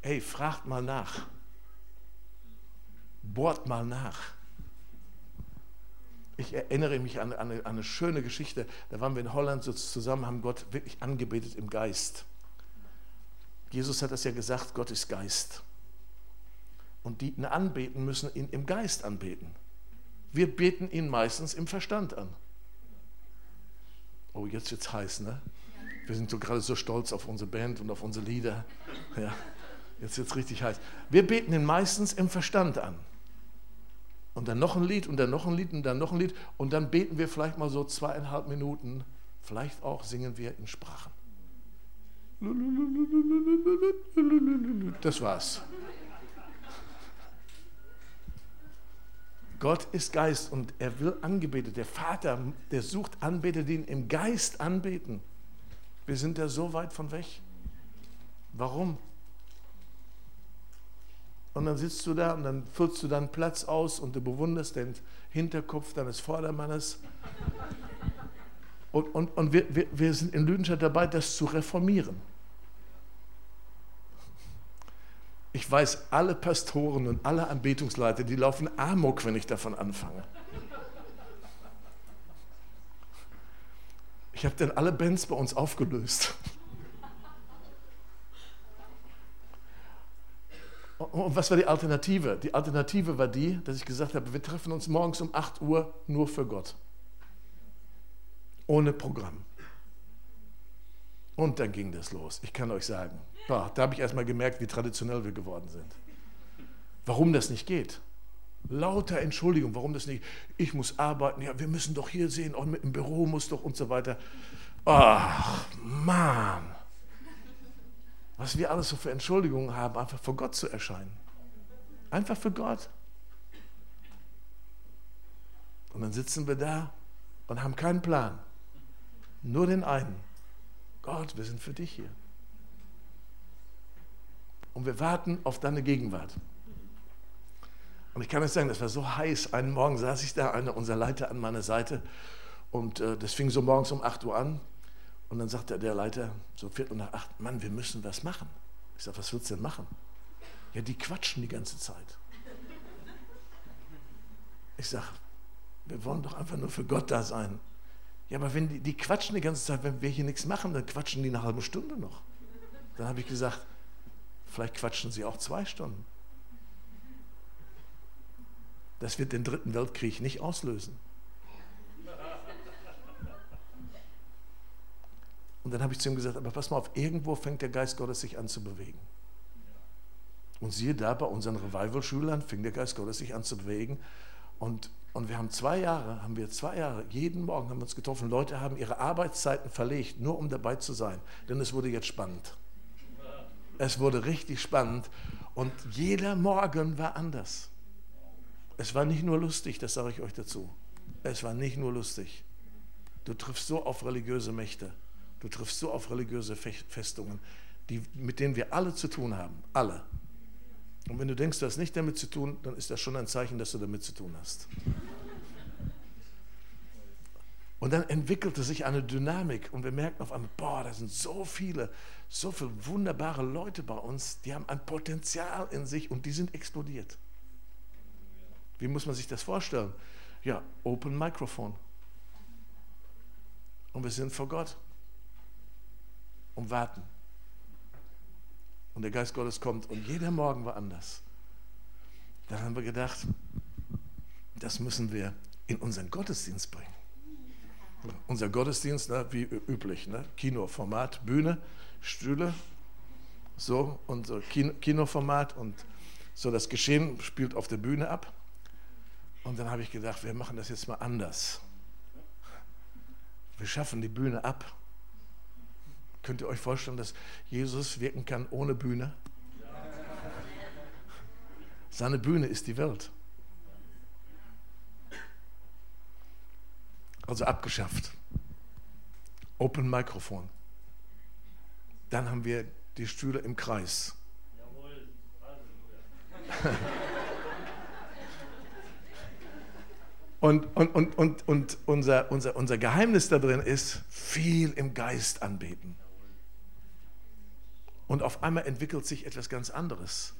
Hey, fragt mal nach. Bohrt mal nach. Ich erinnere mich an, an, eine, an eine schöne Geschichte. Da waren wir in Holland so zusammen, haben Gott wirklich angebetet im Geist. Jesus hat das ja gesagt, Gott ist Geist. Und die ihn anbeten, müssen ihn im Geist anbeten. Wir beten ihn meistens im Verstand an. Oh, jetzt wird es heiß, ne? Wir sind so gerade so stolz auf unsere Band und auf unsere Lieder. Ja, jetzt wird es richtig heiß. Wir beten ihn meistens im Verstand an. Und dann noch ein Lied und dann noch ein Lied und dann noch ein Lied. Und dann beten wir vielleicht mal so zweieinhalb Minuten. Vielleicht auch singen wir in Sprachen. Das war's. Gott ist Geist und er will angebetet. Der Vater, der sucht Anbeter, die ihn im Geist anbeten. Wir sind da so weit von weg. Warum? Und dann sitzt du da und dann füllst du deinen Platz aus und du bewunderst den Hinterkopf deines Vordermannes. Und, und, und wir, wir, wir sind in Lüdenscheid dabei, das zu reformieren. Ich weiß, alle Pastoren und alle Anbetungsleiter, die laufen amok, wenn ich davon anfange. Ich habe dann alle Bands bei uns aufgelöst. Und was war die Alternative? Die Alternative war die, dass ich gesagt habe, wir treffen uns morgens um 8 Uhr nur für Gott. Ohne Programm. Und dann ging das los. Ich kann euch sagen, da habe ich erstmal gemerkt, wie traditionell wir geworden sind. Warum das nicht geht. Lauter Entschuldigung, warum das nicht. Ich muss arbeiten, ja, wir müssen doch hier sehen, auch mit dem Büro muss doch und so weiter. Ach, Mann was wir alles so für Entschuldigungen haben, einfach vor Gott zu erscheinen. Einfach für Gott. Und dann sitzen wir da und haben keinen Plan. Nur den einen. Gott, wir sind für dich hier. Und wir warten auf deine Gegenwart. Und ich kann euch sagen, das war so heiß. Einen Morgen saß ich da, einer unserer Leiter an meiner Seite. Und äh, das fing so morgens um 8 Uhr an. Und dann sagte der Leiter, so Viertel nach acht, Mann, wir müssen was machen. Ich sage, was willst du denn machen? Ja, die quatschen die ganze Zeit. Ich sage, wir wollen doch einfach nur für Gott da sein. Ja, aber wenn die, die quatschen die ganze Zeit, wenn wir hier nichts machen, dann quatschen die eine halbe Stunde noch. Dann habe ich gesagt, vielleicht quatschen sie auch zwei Stunden. Das wird den dritten Weltkrieg nicht auslösen. Und dann habe ich zu ihm gesagt, aber pass mal auf, irgendwo fängt der Geist Gottes sich an zu bewegen. Und siehe da, bei unseren Revival-Schülern fing der Geist Gottes sich an zu bewegen. Und, und wir haben zwei Jahre, haben wir zwei Jahre, jeden Morgen haben wir uns getroffen. Leute haben ihre Arbeitszeiten verlegt, nur um dabei zu sein. Denn es wurde jetzt spannend. Es wurde richtig spannend. Und jeder Morgen war anders. Es war nicht nur lustig, das sage ich euch dazu. Es war nicht nur lustig. Du triffst so auf religiöse Mächte. Du triffst so auf religiöse Festungen, die, mit denen wir alle zu tun haben. Alle. Und wenn du denkst, du hast nicht damit zu tun, dann ist das schon ein Zeichen, dass du damit zu tun hast. Und dann entwickelte sich eine Dynamik und wir merken auf einmal, boah, da sind so viele, so viele wunderbare Leute bei uns, die haben ein Potenzial in sich und die sind explodiert. Wie muss man sich das vorstellen? Ja, Open Microphone. Und wir sind vor Gott und warten. Und der Geist Gottes kommt und jeder Morgen war anders. Dann haben wir gedacht, das müssen wir in unseren Gottesdienst bringen. Unser Gottesdienst, ne, wie üblich, ne? Kinoformat, Bühne, Stühle, so und Kino, Kinoformat und so das Geschehen spielt auf der Bühne ab. Und dann habe ich gedacht, wir machen das jetzt mal anders. Wir schaffen die Bühne ab Könnt ihr euch vorstellen, dass Jesus wirken kann ohne Bühne? Seine Bühne ist die Welt. Also abgeschafft. Open Mikrofon. Dann haben wir die Stühle im Kreis. [LAUGHS] Und, und, und, und, und unser, unser, unser Geheimnis da drin ist, viel im Geist anbeten. Und auf einmal entwickelt sich etwas ganz anderes.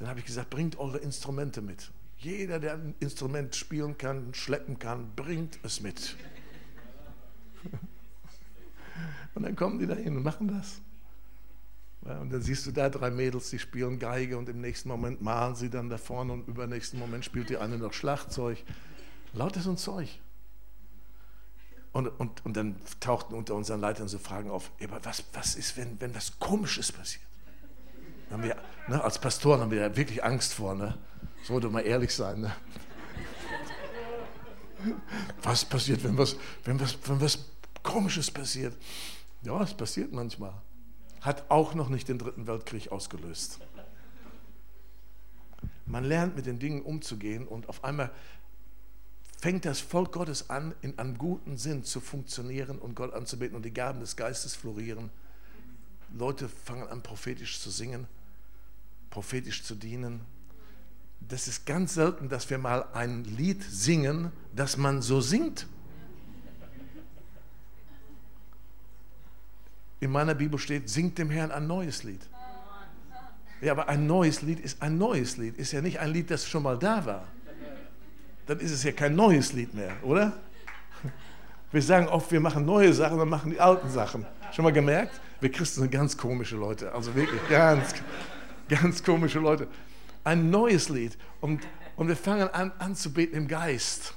Dann habe ich gesagt, bringt eure Instrumente mit. Jeder, der ein Instrument spielen kann, schleppen kann, bringt es mit. [LAUGHS] Und dann kommen die da hin und machen das. und dann siehst du da drei Mädels, die spielen Geige und im nächsten Moment malen sie dann da vorne und im übernächsten Moment spielt die eine noch Schlagzeug. Lauter so ein Zeug. Und, und, und dann tauchten unter unseren Leitern so Fragen auf, was, was ist, wenn, wenn was Komisches passiert? Haben wir, ne, als Pastoren haben wir ja wirklich Angst vor, ne? sollte mal ehrlich sein. Ne? Was passiert, wenn was, wenn, was, wenn was Komisches passiert? Ja, es passiert manchmal. Hat auch noch nicht den Dritten Weltkrieg ausgelöst. Man lernt mit den Dingen umzugehen und auf einmal fängt das Volk Gottes an, in einem guten Sinn zu funktionieren und Gott anzubeten und die Gaben des Geistes florieren. Leute fangen an, prophetisch zu singen, prophetisch zu dienen. Das ist ganz selten, dass wir mal ein Lied singen, das man so singt. In meiner Bibel steht, singt dem Herrn ein neues Lied. Ja, aber ein neues Lied ist ein neues Lied, ist ja nicht ein Lied, das schon mal da war. Dann ist es ja kein neues Lied mehr, oder? Wir sagen oft, wir machen neue Sachen, dann machen die alten Sachen. Schon mal gemerkt? Wir Christen sind ganz komische Leute, also wirklich ganz, ganz komische Leute. Ein neues Lied und, und wir fangen an anzubeten im Geist.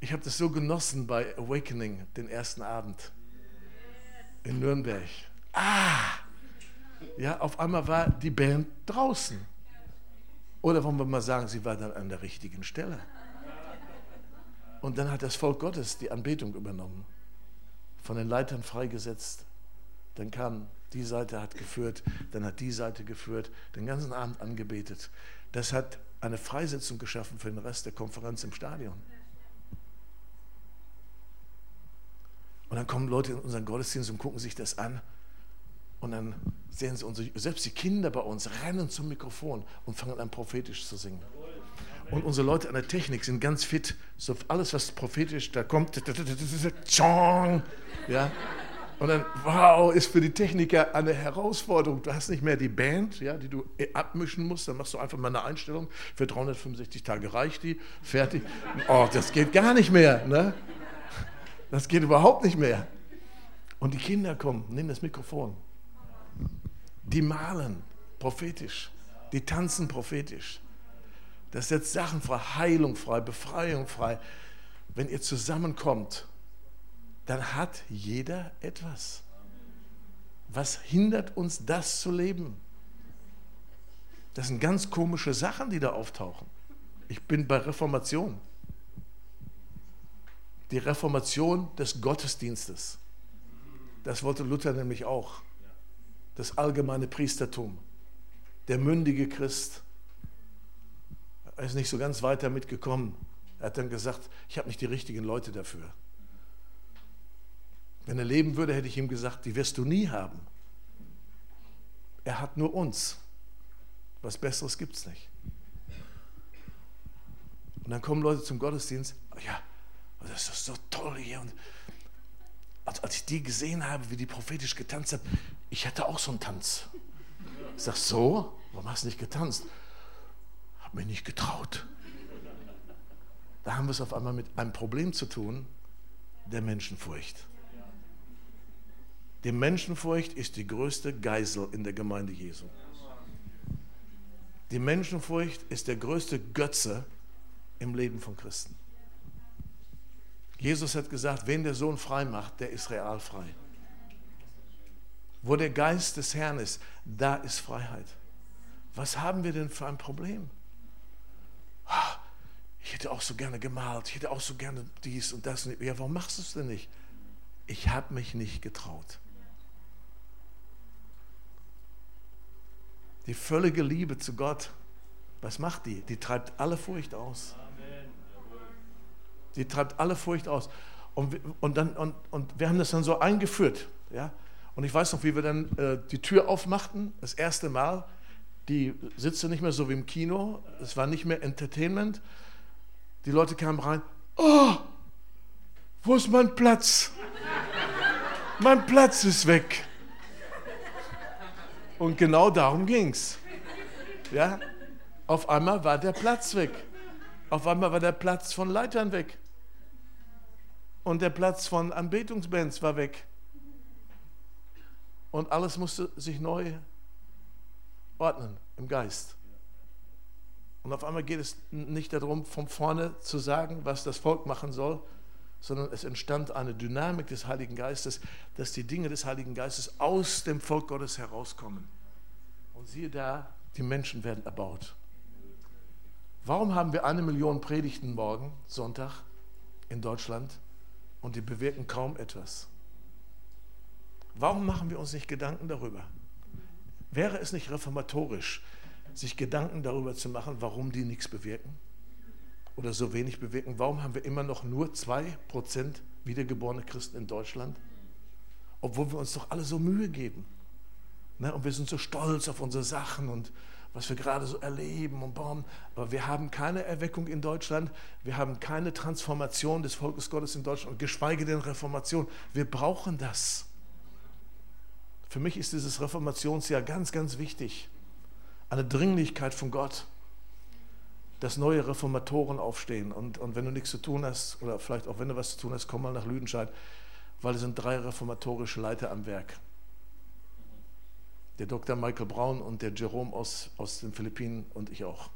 Ich habe das so genossen bei Awakening, den ersten Abend in Nürnberg. Ah! Ja, auf einmal war die Band draußen. Oder wollen wir mal sagen, sie war dann an der richtigen Stelle. Und dann hat das Volk Gottes die Anbetung übernommen, von den Leitern freigesetzt. Dann kam die Seite, hat geführt, dann hat die Seite geführt, den ganzen Abend angebetet. Das hat eine Freisetzung geschaffen für den Rest der Konferenz im Stadion. Und dann kommen Leute in unseren Gottesdienst und gucken sich das an. Und dann sehen sie unsere, selbst die Kinder bei uns rennen zum Mikrofon und fangen an prophetisch zu singen. Und unsere Leute an der Technik sind ganz fit. So alles, was prophetisch da kommt, ja. Und dann, wow, ist für die Techniker eine Herausforderung. Du hast nicht mehr die Band, ja, die du abmischen musst. Dann machst du einfach mal eine Einstellung. Für 365 Tage reicht die. Fertig. Oh, das geht gar nicht mehr. Ne? Das geht überhaupt nicht mehr. Und die Kinder kommen, nehmen das Mikrofon. Die malen prophetisch. Die tanzen prophetisch. Das setzt Sachen frei, Heilung frei, Befreiung frei. Wenn ihr zusammenkommt, dann hat jeder etwas. Was hindert uns, das zu leben? Das sind ganz komische Sachen, die da auftauchen. Ich bin bei Reformation. Die Reformation des Gottesdienstes. Das wollte Luther nämlich auch das allgemeine Priestertum, der mündige Christ. Er ist nicht so ganz weit damit gekommen. Er hat dann gesagt, ich habe nicht die richtigen Leute dafür. Wenn er leben würde, hätte ich ihm gesagt, die wirst du nie haben. Er hat nur uns. Was Besseres gibt es nicht. Und dann kommen Leute zum Gottesdienst, ja, das ist so toll hier. Und als, als ich die gesehen habe, wie die prophetisch getanzt haben, ich hatte auch so einen Tanz. Ich sage, so? Warum hast du nicht getanzt? Hab mich nicht getraut. Da haben wir es auf einmal mit einem Problem zu tun, der Menschenfurcht. Die Menschenfurcht ist die größte Geisel in der Gemeinde Jesu. Die Menschenfurcht ist der größte Götze im Leben von Christen. Jesus hat gesagt, wen der Sohn frei macht, der ist real frei. Wo der Geist des Herrn ist, da ist Freiheit. Was haben wir denn für ein Problem? Ah, ich hätte auch so gerne gemalt, ich hätte auch so gerne dies und das. Ja, warum machst du es denn nicht? Ich habe mich nicht getraut. Die völlige Liebe zu Gott, was macht die? Die treibt alle Furcht aus. Die treibt alle Furcht aus. Und, und, dann, und, und wir haben das dann so eingeführt. Ja? Und ich weiß noch, wie wir dann äh, die Tür aufmachten, das erste Mal. Die Sitze nicht mehr so wie im Kino, es war nicht mehr Entertainment. Die Leute kamen rein, oh, wo ist mein Platz? mein Platz ist weg. Und genau darum ging es. Ja? Auf einmal war der Platz weg. Auf einmal war der Platz von Leitern weg. Und der Platz von Anbetungsbands war weg. Und alles musste sich neu ordnen im Geist. Und auf einmal geht es nicht darum, von vorne zu sagen, was das Volk machen soll, sondern es entstand eine Dynamik des Heiligen Geistes, dass die Dinge des Heiligen Geistes aus dem Volk Gottes herauskommen. Und siehe da, die Menschen werden erbaut. Warum haben wir eine Million Predigten morgen, Sonntag, in Deutschland und die bewirken kaum etwas? Warum machen wir uns nicht Gedanken darüber? Wäre es nicht reformatorisch, sich Gedanken darüber zu machen, warum die nichts bewirken? oder so wenig bewirken? Warum haben wir immer noch nur 2% wiedergeborene Christen in Deutschland? Obwohl wir uns doch alle so Mühe geben. Ne? Und wir sind so stolz auf unsere Sachen und was wir gerade so erleben und bauen. Aber wir haben keine Erweckung in Deutschland. Wir haben keine Transformation des Volkes Gottes in Deutschland, geschweige denn Reformation. Wir brauchen das. Für mich ist dieses Reformationsjahr ganz, ganz wichtig. Eine Dringlichkeit von Gott, dass neue Reformatoren aufstehen. Und, und wenn du nichts zu tun hast, oder vielleicht auch wenn du was zu tun hast, komm mal nach Lüdenscheid, weil es sind drei reformatorische Leiter am Werk der Dr. Michael Braun und der Jerome aus, aus den Philippinen und ich auch.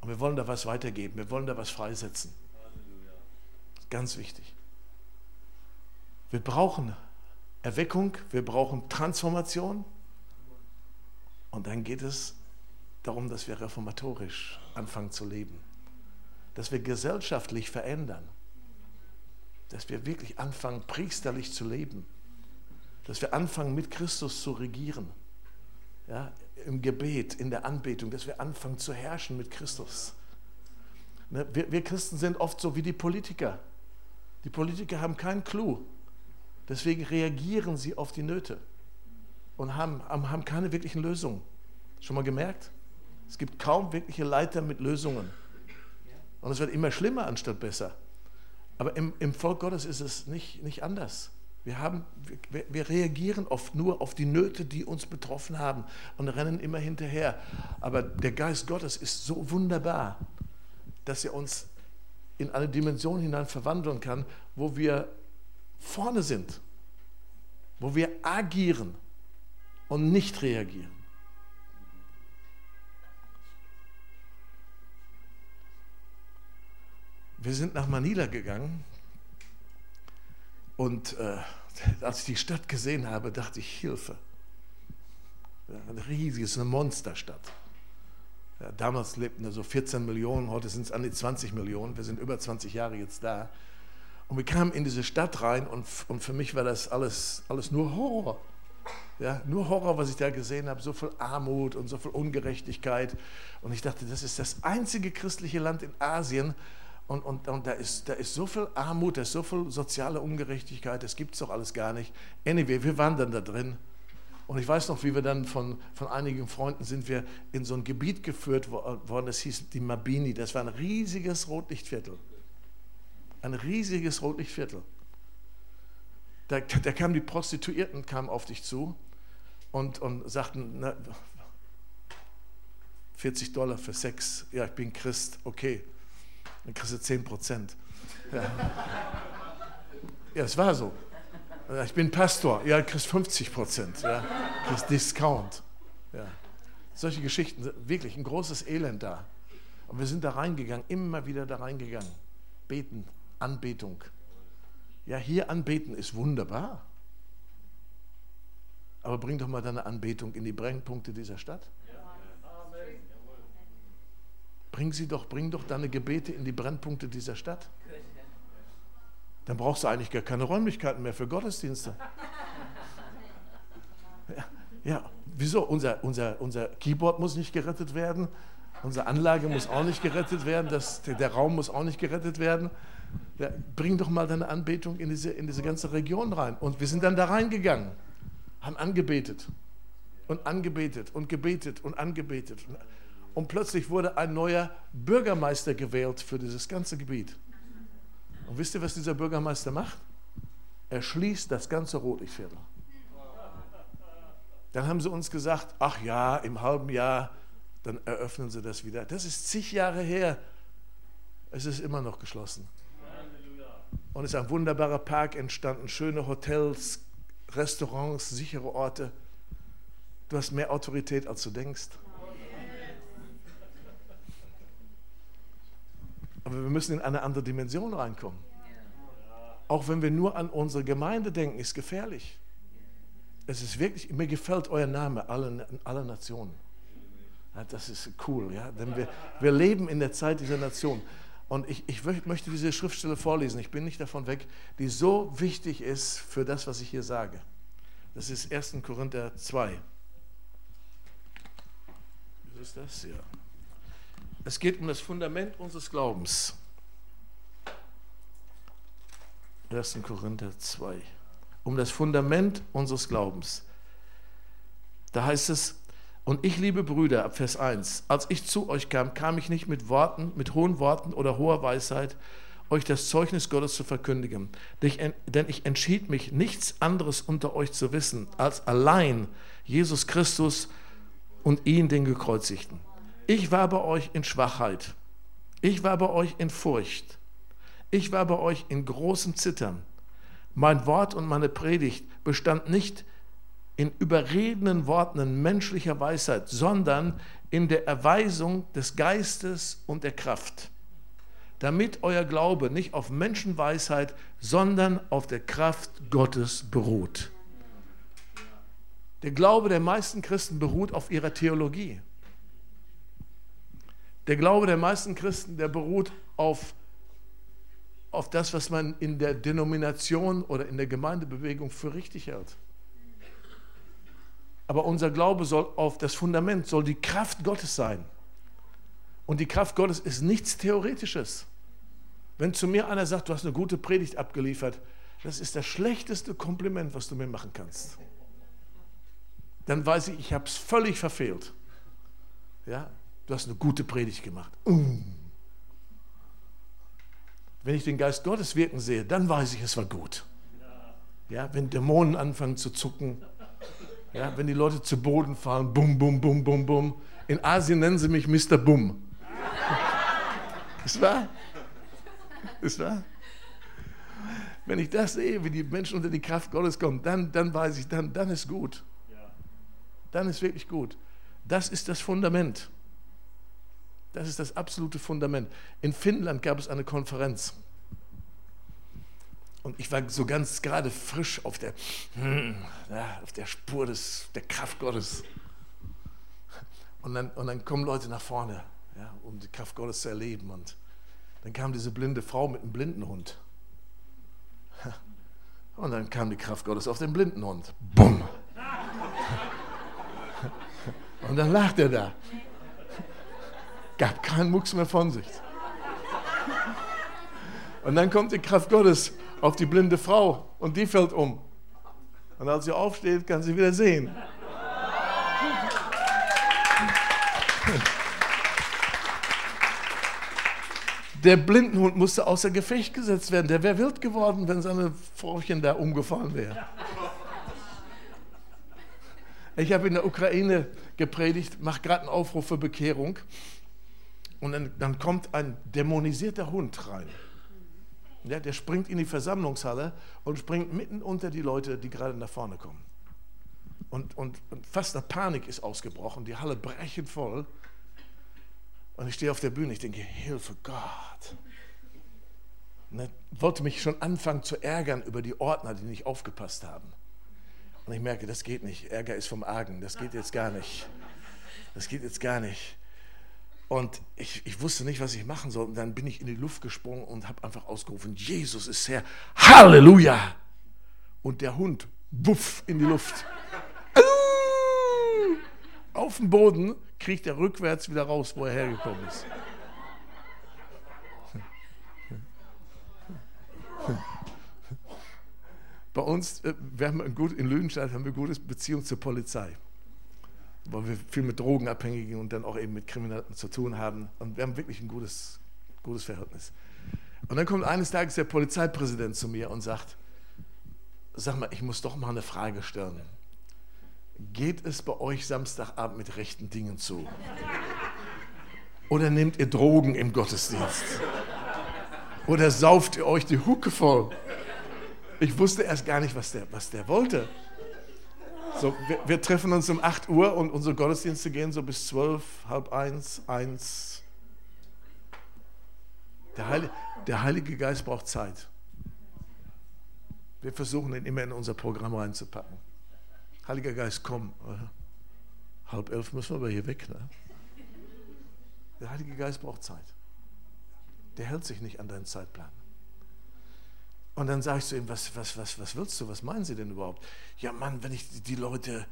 Und wir wollen da was weitergeben, wir wollen da was freisetzen. Ganz wichtig. Wir brauchen Erweckung, wir brauchen Transformation. Und dann geht es darum, dass wir reformatorisch anfangen zu leben. Dass wir gesellschaftlich verändern. Dass wir wirklich anfangen, priesterlich zu leben dass wir anfangen, mit Christus zu regieren. Ja, Im Gebet, in der Anbetung, dass wir anfangen zu herrschen mit Christus. Ne, wir, wir Christen sind oft so wie die Politiker. Die Politiker haben keinen Clou. Deswegen reagieren sie auf die Nöte und haben, haben keine wirklichen Lösungen. Schon mal gemerkt? Es gibt kaum wirkliche Leiter mit Lösungen. Und es wird immer schlimmer anstatt besser. Aber im, im Volk Gottes ist es nicht, nicht anders. Wir, haben, wir, wir, reagieren oft nur auf die Nöte, die uns betroffen haben und rennen immer hinterher. Aber der Geist Gottes ist so wunderbar, dass er uns in eine Dimension hinein verwandeln kann, wo wir vorne sind, wo wir agieren und nicht reagieren. Wir sind nach Manila gegangen und äh, [LAUGHS] als ich die Stadt gesehen habe, dachte ich, Hilfe. Ja, ein riesiges, eine Monsterstadt. Ja, damals lebten da so 14 Millionen, heute sind es an die 20 Millionen. Wir sind über 20 Jahre jetzt da. Und wir kamen in diese Stadt rein und, und für mich war das alles, alles nur Horror. Ja, nur Horror, was ich da gesehen habe, so viel Armut und so viel Ungerechtigkeit. Und ich dachte, das ist das einzige christliche Land in Asien, und, und, und da, ist, da ist so viel Armut, da ist so viel soziale Ungerechtigkeit, das gibt es doch alles gar nicht. Anyway, wir waren dann da drin. Und ich weiß noch, wie wir dann von, von einigen Freunden sind wir in so ein Gebiet geführt worden, das hieß die Mabini. Das war ein riesiges Rotlichtviertel. Ein riesiges Rotlichtviertel. Da, da kamen die Prostituierten kamen auf dich zu und, und sagten, na, 40 Dollar für Sex, ja, ich bin Christ, okay dann kriegst du 10 Prozent. Ja. ja, es war so. Ich bin Pastor, ja, kriegst 50 Prozent, ja, kriegst Discount. Ja. Solche Geschichten, wirklich ein großes Elend da. Und wir sind da reingegangen, immer wieder da reingegangen. Beten, Anbetung. Ja, hier anbeten ist wunderbar. Aber bring doch mal deine Anbetung in die Brennpunkte dieser Stadt. Bring sie doch, bring doch deine Gebete in die Brennpunkte dieser Stadt. Dann brauchst du eigentlich gar keine Räumlichkeiten mehr für Gottesdienste. Ja, ja. wieso? Unser, unser, unser Keyboard muss nicht gerettet werden, unsere Anlage muss auch nicht gerettet werden, das, der, der Raum muss auch nicht gerettet werden. Ja, bring doch mal deine Anbetung in diese, in diese ganze Region rein. Und wir sind dann da reingegangen, haben angebetet und angebetet und gebetet und angebetet. Und plötzlich wurde ein neuer Bürgermeister gewählt für dieses ganze Gebiet. Und wisst ihr, was dieser Bürgermeister macht? Er schließt das ganze Rotlichtviertel. Dann haben sie uns gesagt, ach ja, im halben Jahr, dann eröffnen sie das wieder. Das ist zig Jahre her. Es ist immer noch geschlossen. Und es ist ein wunderbarer Park entstanden, schöne Hotels, Restaurants, sichere Orte. Du hast mehr Autorität, als du denkst. Aber wir müssen in eine andere Dimension reinkommen. Auch wenn wir nur an unsere Gemeinde denken, ist gefährlich. Es ist wirklich, mir gefällt euer Name, alle, alle Nationen. Das ist cool, ja? denn wir, wir leben in der Zeit dieser Nation. Und ich, ich möchte diese Schriftstelle vorlesen, ich bin nicht davon weg, die so wichtig ist für das, was ich hier sage. Das ist 1. Korinther 2. Was ist das? Ja. Es geht um das Fundament unseres Glaubens. 1. Korinther 2. Um das Fundament unseres Glaubens. Da heißt es, und ich, liebe Brüder, ab Vers 1, als ich zu euch kam, kam ich nicht mit Worten, mit hohen Worten oder hoher Weisheit, euch das Zeugnis Gottes zu verkündigen. Denn ich entschied mich, nichts anderes unter euch zu wissen, als allein Jesus Christus und ihn, den Gekreuzigten. Ich war bei euch in Schwachheit. Ich war bei euch in Furcht. Ich war bei euch in großem Zittern. Mein Wort und meine Predigt bestand nicht in überredenden Worten in menschlicher Weisheit, sondern in der Erweisung des Geistes und der Kraft, damit euer Glaube nicht auf Menschenweisheit, sondern auf der Kraft Gottes beruht. Der Glaube der meisten Christen beruht auf ihrer Theologie. Der Glaube der meisten Christen, der beruht auf, auf das, was man in der Denomination oder in der Gemeindebewegung für richtig hält. Aber unser Glaube soll auf das Fundament, soll die Kraft Gottes sein. Und die Kraft Gottes ist nichts Theoretisches. Wenn zu mir einer sagt, du hast eine gute Predigt abgeliefert, das ist das schlechteste Kompliment, was du mir machen kannst. Dann weiß ich, ich habe es völlig verfehlt. Ja, du hast eine gute Predigt gemacht. Uh. Wenn ich den Geist Gottes wirken sehe, dann weiß ich, es war gut. Ja, wenn Dämonen anfangen zu zucken, ja, wenn die Leute zu Boden fallen, bum, bum, bum, bum, bum. In Asien nennen sie mich Mr. Bum. Ist wahr? Ist wahr? Wenn ich das sehe, wie die Menschen unter die Kraft Gottes kommen, dann, dann weiß ich, dann, dann ist gut. Dann ist wirklich gut. Das ist das Fundament. Das ist das absolute Fundament. In Finnland gab es eine Konferenz. Und ich war so ganz gerade frisch auf der, hm, ja, auf der Spur des, der Kraft Gottes. Und dann, und dann kommen Leute nach vorne, ja, um die Kraft Gottes zu erleben. Und dann kam diese blinde Frau mit einem blinden Hund. Und dann kam die Kraft Gottes auf den blinden Hund. Bumm. Und dann lag er da. Gab keinen Mucks mehr von sich. Und dann kommt die Kraft Gottes auf die blinde Frau und die fällt um. Und als sie aufsteht, kann sie wieder sehen. Der Blindenhund musste außer Gefecht gesetzt werden. Der wäre wild geworden, wenn seine Frauchen da umgefallen wäre. Ich habe in der Ukraine gepredigt, mache gerade einen Aufruf für Bekehrung. Und dann, dann kommt ein dämonisierter Hund rein. Ja, der springt in die Versammlungshalle und springt mitten unter die Leute, die gerade nach vorne kommen. Und, und, und fast eine Panik ist ausgebrochen, die Halle brechend voll. Und ich stehe auf der Bühne, ich denke, Hilfe Gott. Und er wollte mich schon anfangen zu ärgern über die Ordner, die nicht aufgepasst haben. Und ich merke, das geht nicht. Ärger ist vom Argen, das geht jetzt gar nicht. Das geht jetzt gar nicht. Und ich, ich wusste nicht, was ich machen soll. Und dann bin ich in die Luft gesprungen und habe einfach ausgerufen, Jesus ist Herr. Halleluja! Und der Hund, wuff, in die Luft. Auf dem Boden kriegt er rückwärts wieder raus, wo er hergekommen ist. Bei uns, äh, wir haben ein gut, in Lüdenstadt haben wir eine gute Beziehung zur Polizei weil wir viel mit Drogenabhängigen und dann auch eben mit Kriminellen zu tun haben. Und wir haben wirklich ein gutes, gutes Verhältnis. Und dann kommt eines Tages der Polizeipräsident zu mir und sagt, sag mal, ich muss doch mal eine Frage stellen. Geht es bei euch Samstagabend mit rechten Dingen zu? Oder nehmt ihr Drogen im Gottesdienst? Oder sauft ihr euch die Hucke voll? Ich wusste erst gar nicht, was der, was der wollte. So, wir, wir, treffen uns um 8 Uhr und unsere Gottesdienste gehen so bis 12, halb eins, eins. Der, Heilige, der Heilige Geist braucht Zeit. Wir versuchen ihn immer in unser Programm reinzupacken. Heiliger Geist, komm. Halb elf müssen wir aber hier weg. Ne? Der Heilige Geist braucht Zeit. Der hält sich nicht an deinen Zeitplan. Und dann ich zu ihm, was, was, was, was willst du, was meinen Sie denn überhaupt? Ja, Mann, wenn ich die Leute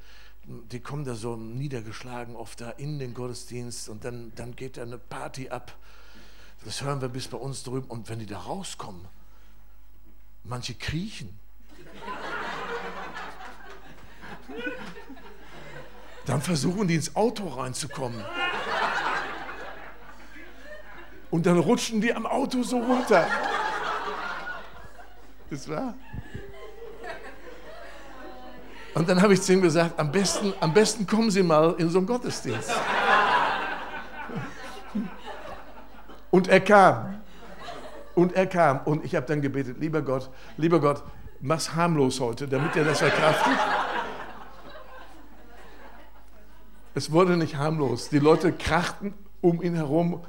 die kommen da so niedergeschlagen oft da in den Gottesdienst und dann, dann geht da eine Party ab. Das hören wir bis bei uns drüben. Und wenn die da rauskommen, manche kriechen. Dann versuchen die ins Auto reinzukommen. Und dann rutschen die am Auto so runter. Das war. Und dann habe ich zu ihm gesagt, am besten, am besten kommen Sie mal in so einen Gottesdienst. Und er kam. Und er kam. Und ich habe dann gebetet, lieber Gott, lieber Gott, mach's harmlos heute, damit er das verkraftet. Es wurde nicht harmlos. Die Leute krachten um ihn herum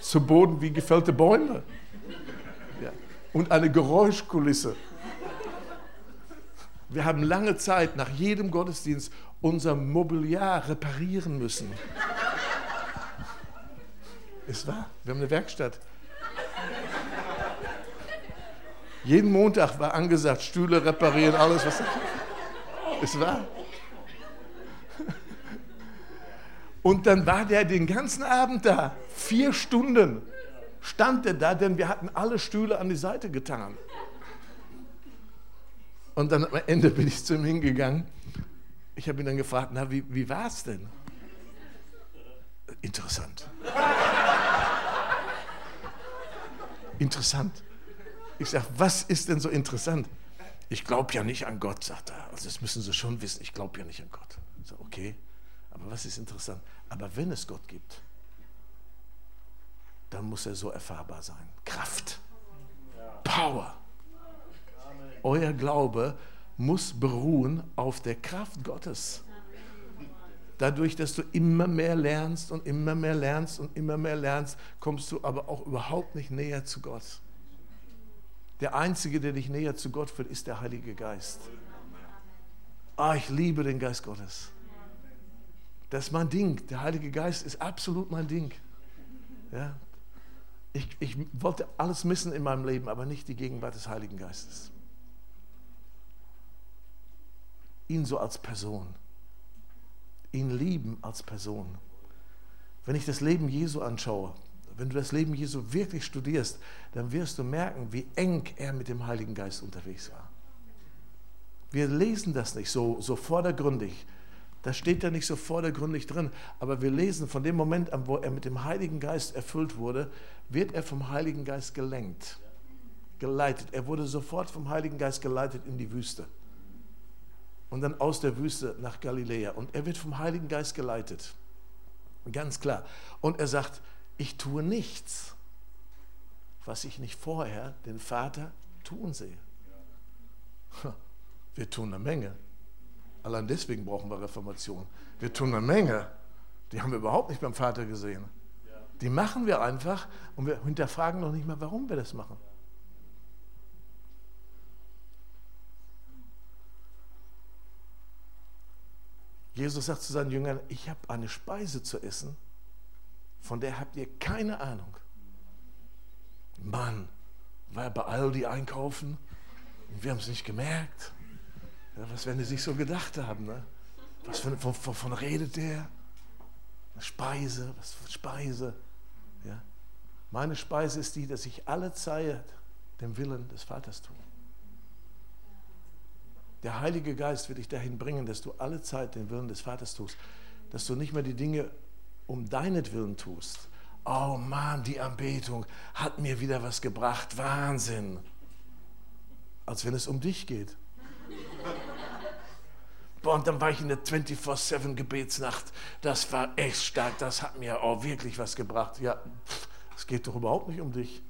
zu Boden wie gefällte Bäume. Und eine Geräuschkulisse. Wir haben lange Zeit nach jedem Gottesdienst unser Mobiliar reparieren müssen. Ist wahr. Wir haben eine Werkstatt. Jeden Montag war angesagt, Stühle reparieren, alles was. Ist wahr. Und dann war der den ganzen Abend da. Vier Stunden stand er da, denn wir hatten alle Stühle an die Seite getan. Und dann am Ende bin ich zu ihm hingegangen. Ich habe ihn dann gefragt, na, wie, wie war es denn? Interessant. interessant. Ich sage, was ist denn so interessant? Ich glaube ja nicht an Gott, sagt er. Also das müssen Sie schon wissen, ich glaube ja nicht an Gott. Ich sage, okay, aber was ist interessant? Aber wenn es Gott gibt, dann muss er so erfahrbar sein. Kraft, Power. Euer Glaube muss beruhen auf der Kraft Gottes. Dadurch, dass du immer mehr lernst und immer mehr lernst und immer mehr lernst, kommst du aber auch überhaupt nicht näher zu Gott. Der Einzige, der dich näher zu Gott führt, ist der Heilige Geist. Ah, ich liebe den Geist Gottes. Das ist mein Ding. Der Heilige Geist ist absolut mein Ding. Ja? Ich, ich wollte alles missen in meinem Leben, aber nicht die Gegenwart des Heiligen Geistes. Ihn so als Person. Ihn lieben als Person. Wenn ich das Leben Jesu anschaue, wenn du das Leben Jesu wirklich studierst, dann wirst du merken, wie eng er mit dem Heiligen Geist unterwegs war. Wir lesen das nicht so, so vordergründig. Das steht da nicht so vordergründig drin. Aber wir lesen von dem Moment an, wo er mit dem Heiligen Geist erfüllt wurde, wird er vom Heiligen Geist gelenkt, geleitet. Er wurde sofort vom Heiligen Geist geleitet in die Wüste. Und dann aus der Wüste nach Galiläa. Und er wird vom Heiligen Geist geleitet. Ganz klar. Und er sagt, ich tue nichts, was ich nicht vorher den Vater tun sehe. Wir tun eine Menge. Allein deswegen brauchen wir Reformation. Wir tun eine Menge. Die haben wir überhaupt nicht beim Vater gesehen. Die machen wir einfach und wir hinterfragen noch nicht mal, warum wir das machen. Jesus sagt zu seinen Jüngern, ich habe eine Speise zu essen, von der habt ihr keine Ahnung. Mann, war er bei Aldi einkaufen und wir haben es nicht gemerkt. Ja, was werden die sich so gedacht haben? Ne? Was für, von, wovon redet der? Speise, was für Speise? Meine Speise ist die, dass ich alle Zeit dem Willen des Vaters tue. Der Heilige Geist wird dich dahin bringen, dass du alle Zeit den Willen des Vaters tust. Dass du nicht mehr die Dinge um deinetwillen tust. Oh Mann, die Anbetung hat mir wieder was gebracht. Wahnsinn. Als wenn es um dich geht. Boah, und dann war ich in der 24-7 Gebetsnacht. Das war echt stark. Das hat mir auch wirklich was gebracht. Ja, es geht doch überhaupt nicht um dich.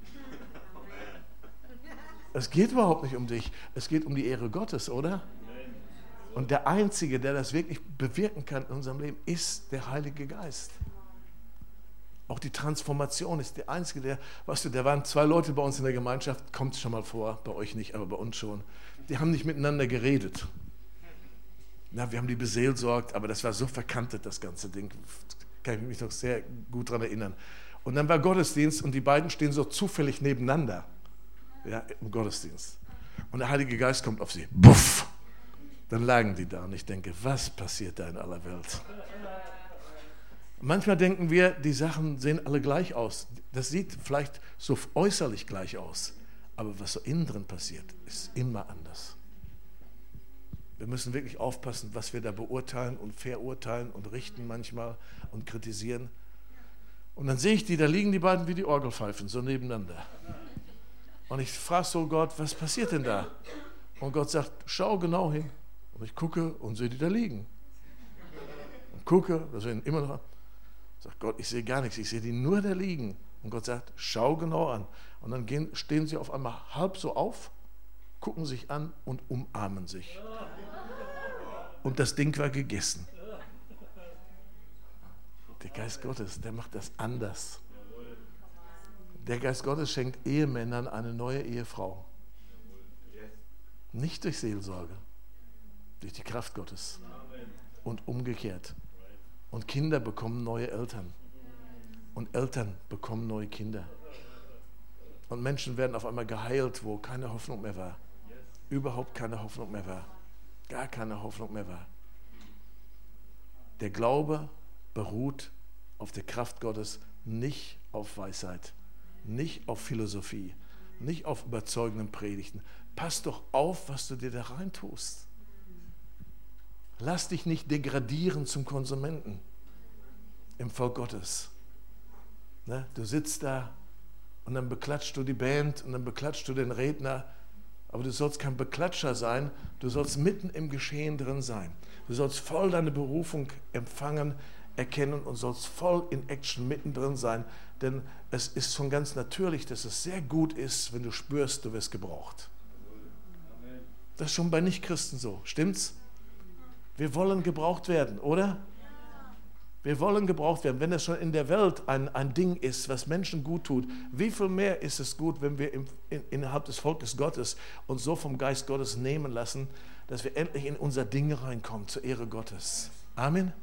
Es geht überhaupt nicht um dich. Es geht um die Ehre Gottes, oder? Und der Einzige, der das wirklich bewirken kann in unserem Leben, ist der Heilige Geist. Auch die Transformation ist der Einzige, der, weißt du, da waren zwei Leute bei uns in der Gemeinschaft, kommt schon mal vor, bei euch nicht, aber bei uns schon. Die haben nicht miteinander geredet. Na, wir haben die beseelsorgt, aber das war so verkantet, das ganze Ding. Kann ich mich noch sehr gut daran erinnern. Und dann war Gottesdienst und die beiden stehen so zufällig nebeneinander ja, im Gottesdienst. Und der Heilige Geist kommt auf sie. Buff! Dann lagen die da und ich denke, was passiert da in aller Welt? Manchmal denken wir, die Sachen sehen alle gleich aus. Das sieht vielleicht so äußerlich gleich aus, aber was so innen drin passiert, ist immer anders. Wir müssen wirklich aufpassen, was wir da beurteilen und verurteilen und richten manchmal und kritisieren. Und dann sehe ich die, da liegen die beiden wie die Orgelpfeifen, so nebeneinander. Und ich frage so Gott, was passiert denn da? Und Gott sagt, schau genau hin. Und ich gucke und sehe die da liegen. Und gucke, da sind immer noch. Sagt Gott, ich sehe gar nichts, ich sehe die nur da liegen. Und Gott sagt, schau genau an. Und dann gehen, stehen sie auf einmal halb so auf, gucken sich an und umarmen sich und das Ding war gegessen. Der Geist Gottes, der macht das anders. Der Geist Gottes schenkt Ehemännern eine neue Ehefrau. Nicht durch Seelsorge, durch die Kraft Gottes. Und umgekehrt. Und Kinder bekommen neue Eltern. Und Eltern bekommen neue Kinder. Und Menschen werden auf einmal geheilt, wo keine Hoffnung mehr war. Überhaupt keine Hoffnung mehr war gar keine Hoffnung mehr war. Der Glaube beruht auf der Kraft Gottes, nicht auf Weisheit, nicht auf Philosophie, nicht auf überzeugenden Predigten. Pass doch auf, was du dir da reintust. Lass dich nicht degradieren zum Konsumenten im Volk Gottes. Ne? Du sitzt da und dann beklatschst du die Band und dann beklatschst du den Redner aber du sollst kein Beklatscher sein, du sollst mitten im Geschehen drin sein. Du sollst voll deine Berufung empfangen, erkennen und sollst voll in Action mittendrin sein. Denn es ist schon ganz natürlich, dass es sehr gut ist, wenn du spürst, du wirst gebraucht. Das ist schon bei Nichtchristen so, stimmt's? Wir wollen gebraucht werden, oder? Wir wollen gebraucht werden. Wenn es schon in der Welt ein, ein Ding ist, was Menschen gut tut, wie viel mehr ist es gut, wenn wir im, in, innerhalb des Volkes Gottes uns so vom Geist Gottes nehmen lassen, dass wir endlich in unser Ding reinkommen, zur Ehre Gottes. Amen.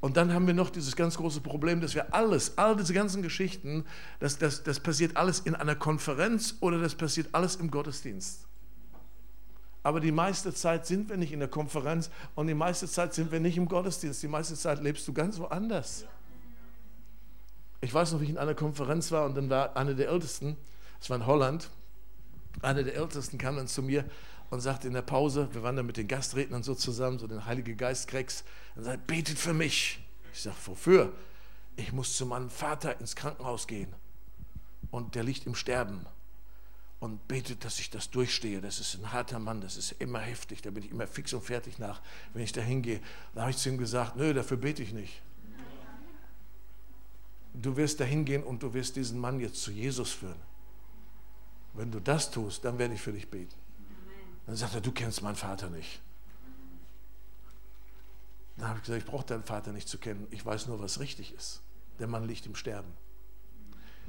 Und dann haben wir noch dieses ganz große Problem, dass wir alles, all diese ganzen Geschichten, das, das, das passiert alles in einer Konferenz oder das passiert alles im Gottesdienst. Aber die meiste Zeit sind wir nicht in der Konferenz und die meiste Zeit sind wir nicht im Gottesdienst. Die meiste Zeit lebst du ganz woanders. Ich weiß noch, wie ich in einer Konferenz war und dann war eine der Ältesten, das war in Holland, eine der Ältesten kam dann zu mir und sagte in der Pause, wir waren dann mit den Gastrednern so zusammen, so den Heiligen Geist Krex, und sagte, betet für mich. Ich sage, wofür? Ich muss zu meinem Vater ins Krankenhaus gehen und der liegt im Sterben und betet, dass ich das durchstehe. Das ist ein harter Mann, das ist immer heftig, da bin ich immer fix und fertig nach, wenn ich da hingehe. Da habe ich zu ihm gesagt, nö, dafür bete ich nicht. Du wirst da hingehen und du wirst diesen Mann jetzt zu Jesus führen. Wenn du das tust, dann werde ich für dich beten. Dann sagt er, du kennst meinen Vater nicht. Dann habe ich gesagt, ich brauche deinen Vater nicht zu kennen. Ich weiß nur, was richtig ist. Der Mann liegt im Sterben.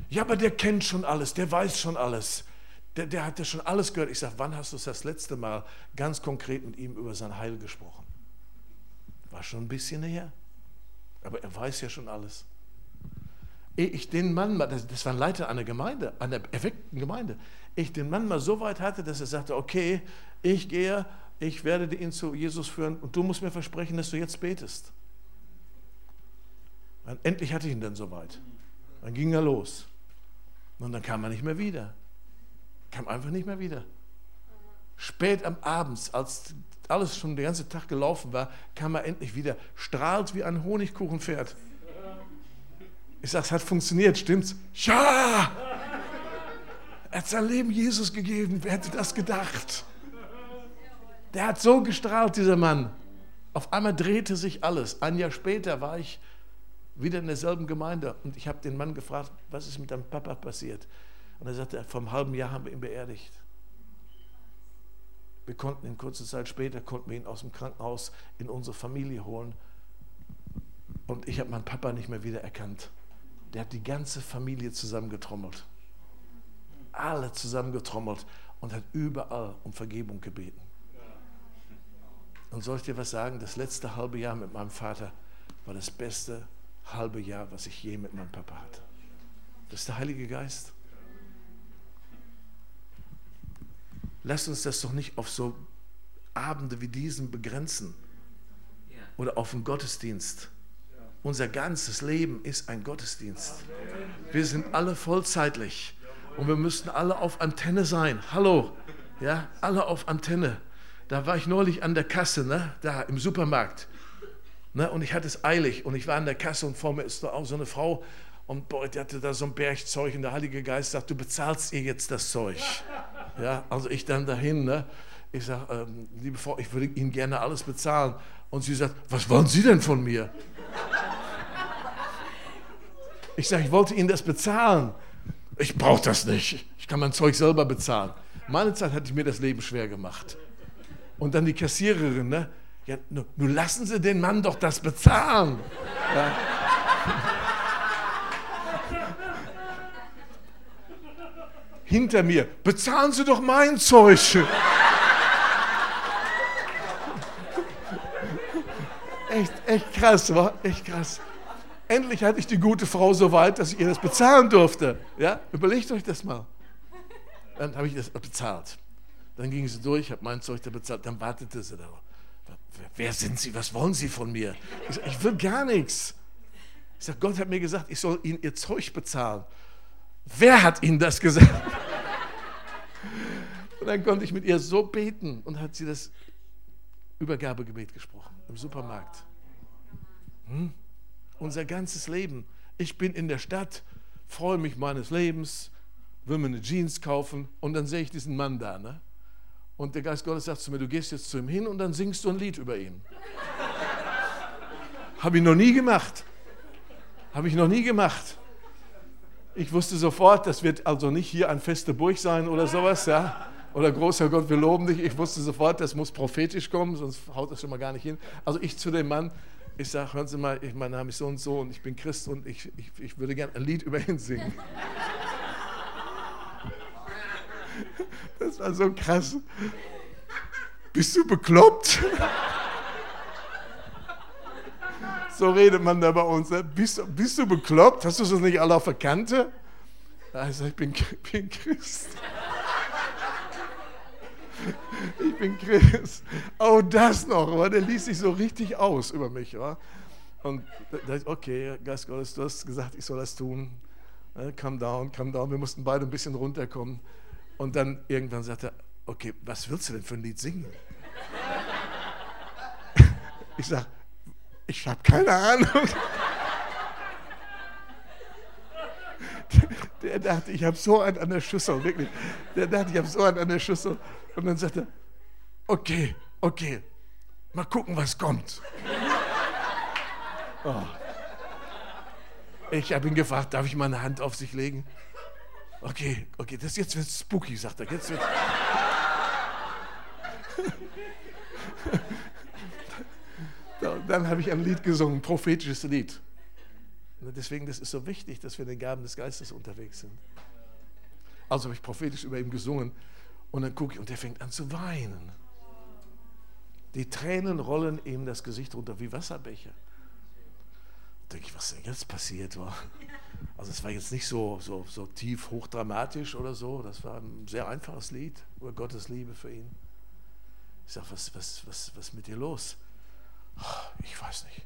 Ja, aber der kennt schon alles, der weiß schon alles. Der, der hat ja schon alles gehört. Ich sage, wann hast du das letzte Mal ganz konkret mit ihm über sein Heil gesprochen? War schon ein bisschen her. Aber er weiß ja schon alles. Ehe ich den Mann mal, das war ein Leiter einer Gemeinde, einer erweckten Gemeinde, ich den Mann mal so weit hatte, dass er sagte, okay, ich gehe, ich werde ihn zu Jesus führen und du musst mir versprechen, dass du jetzt betest. Und endlich hatte ich ihn dann so weit. Dann ging er los. Und dann kam er nicht mehr wieder. Kam einfach nicht mehr wieder. Spät am Abend, als alles schon den ganzen Tag gelaufen war, kam er endlich wieder, strahlt wie ein Honigkuchenpferd. Ich sage, es hat funktioniert, stimmt's? Ja! Er hat sein Leben Jesus gegeben. Wer hätte das gedacht? Der hat so gestrahlt, dieser Mann. Auf einmal drehte sich alles. Ein Jahr später war ich wieder in derselben Gemeinde und ich habe den Mann gefragt, was ist mit deinem Papa passiert? Und er sagte, vor einem halben Jahr haben wir ihn beerdigt. Wir konnten ihn kurze Zeit später, konnten wir ihn aus dem Krankenhaus in unsere Familie holen. Und ich habe meinen Papa nicht mehr wiedererkannt. Der hat die ganze Familie zusammengetrommelt. Alle zusammengetrommelt und hat überall um Vergebung gebeten. Und soll ich dir was sagen? Das letzte halbe Jahr mit meinem Vater war das beste halbe Jahr, was ich je mit meinem Papa hatte. Das ist der Heilige Geist. Lasst uns das doch nicht auf so Abende wie diesen begrenzen oder auf den Gottesdienst. Unser ganzes Leben ist ein Gottesdienst. Wir sind alle vollzeitlich und wir müssten alle auf Antenne sein. Hallo, ja, alle auf Antenne. Da war ich neulich an der Kasse, ne, da im Supermarkt. Ne, und ich hatte es eilig und ich war an der Kasse und vor mir ist da auch so eine Frau und boah, die hatte da so ein Bergzeug und der Heilige Geist sagt, du bezahlst ihr jetzt das Zeug. Ja, also ich dann dahin, ne, ich sage, ähm, liebe Frau, ich würde Ihnen gerne alles bezahlen. Und sie sagt, was wollen Sie denn von mir? Ich sage, ich wollte Ihnen das bezahlen. Ich brauche das nicht. Ich kann mein Zeug selber bezahlen. Meine Zeit hatte ich mir das Leben schwer gemacht. Und dann die Kassiererin, ne? Ja, nur, nur lassen Sie den Mann doch das bezahlen. Ja. Hinter mir, bezahlen Sie doch mein Zeug. echt, echt krass, war echt krass. Endlich hatte ich die gute Frau so weit, dass ich ihr das bezahlen durfte. Ja, überlegt euch das mal. Dann habe ich das bezahlt. Dann ging sie durch, habe mein Zeug da bezahlt. Dann wartete sie da. Wer sind Sie? Was wollen Sie von mir? Ich, sag, ich will gar nichts. Ich sage, Gott hat mir gesagt, ich soll Ihnen Ihr Zeug bezahlen. Wer hat Ihnen das gesagt? [LAUGHS] Und dann konnte ich mit ihr so beten und hat sie das Übergabegebet gesprochen im Supermarkt. Hm? Unser ganzes Leben. Ich bin in der Stadt, freue mich meines Lebens, will mir eine Jeans kaufen und dann sehe ich diesen Mann da. Ne? Und der Geist Gottes sagt zu mir, du gehst jetzt zu ihm hin und dann singst du ein Lied über ihn. [LAUGHS] Habe ich noch nie gemacht. Habe ich noch nie gemacht. Ich wusste sofort, das wird also nicht hier ein feste Burg sein oder sowas, ja. Oder großer Gott, wir loben dich. Ich wusste sofort, das muss prophetisch kommen, sonst haut das schon mal gar nicht hin. Also ich zu dem Mann, ich sage, hören Sie mal, ich, mein Name ist so und so und ich bin Christ und ich, ich, ich würde gerne ein Lied über ihn singen. [LAUGHS] Das war so krass. Bist du bekloppt? [LAUGHS] So redet man da bei uns. Ne? Bist, bist du bekloppt? Hast du das nicht alle auf der Kante? Also ich bin, bin Christ. [LAUGHS] Ich bin Christ. Oh, das noch. Aber der ließ sich so richtig aus über mich. Wa? Und okay, Geist Gottes, du hast gesagt, ich soll das tun. Come down, come down. Wir mussten beide ein bisschen runterkommen. Und dann irgendwann sagte er, okay, was willst du denn für ein Lied singen? [LAUGHS] Ich sage, ich habe keine Ahnung. [LAUGHS] Der dachte, ich habe so einen an der Schüssel, wirklich. Der dachte, ich habe so einen an der Schüssel. Und dann sagte er, okay, okay, mal gucken, was kommt. Oh. Ich habe ihn gefragt, darf ich meine Hand auf sich legen? Okay, okay, das jetzt wird spooky, sagt er. Jetzt wird [LAUGHS] Dann habe ich ein Lied gesungen, ein prophetisches Lied. Deswegen, das ist so wichtig, dass wir in den Gaben des Geistes unterwegs sind. Also habe ich prophetisch über ihn gesungen und dann gucke ich und der fängt an zu weinen. Die Tränen rollen ihm das Gesicht runter wie Wasserbecher. Denke ich, was denn jetzt passiert war. Also es war jetzt nicht so, so, so tief hochdramatisch oder so. Das war ein sehr einfaches Lied über Gottes Liebe für ihn. Ich sage, was, was, was, was mit dir los? Ich weiß nicht.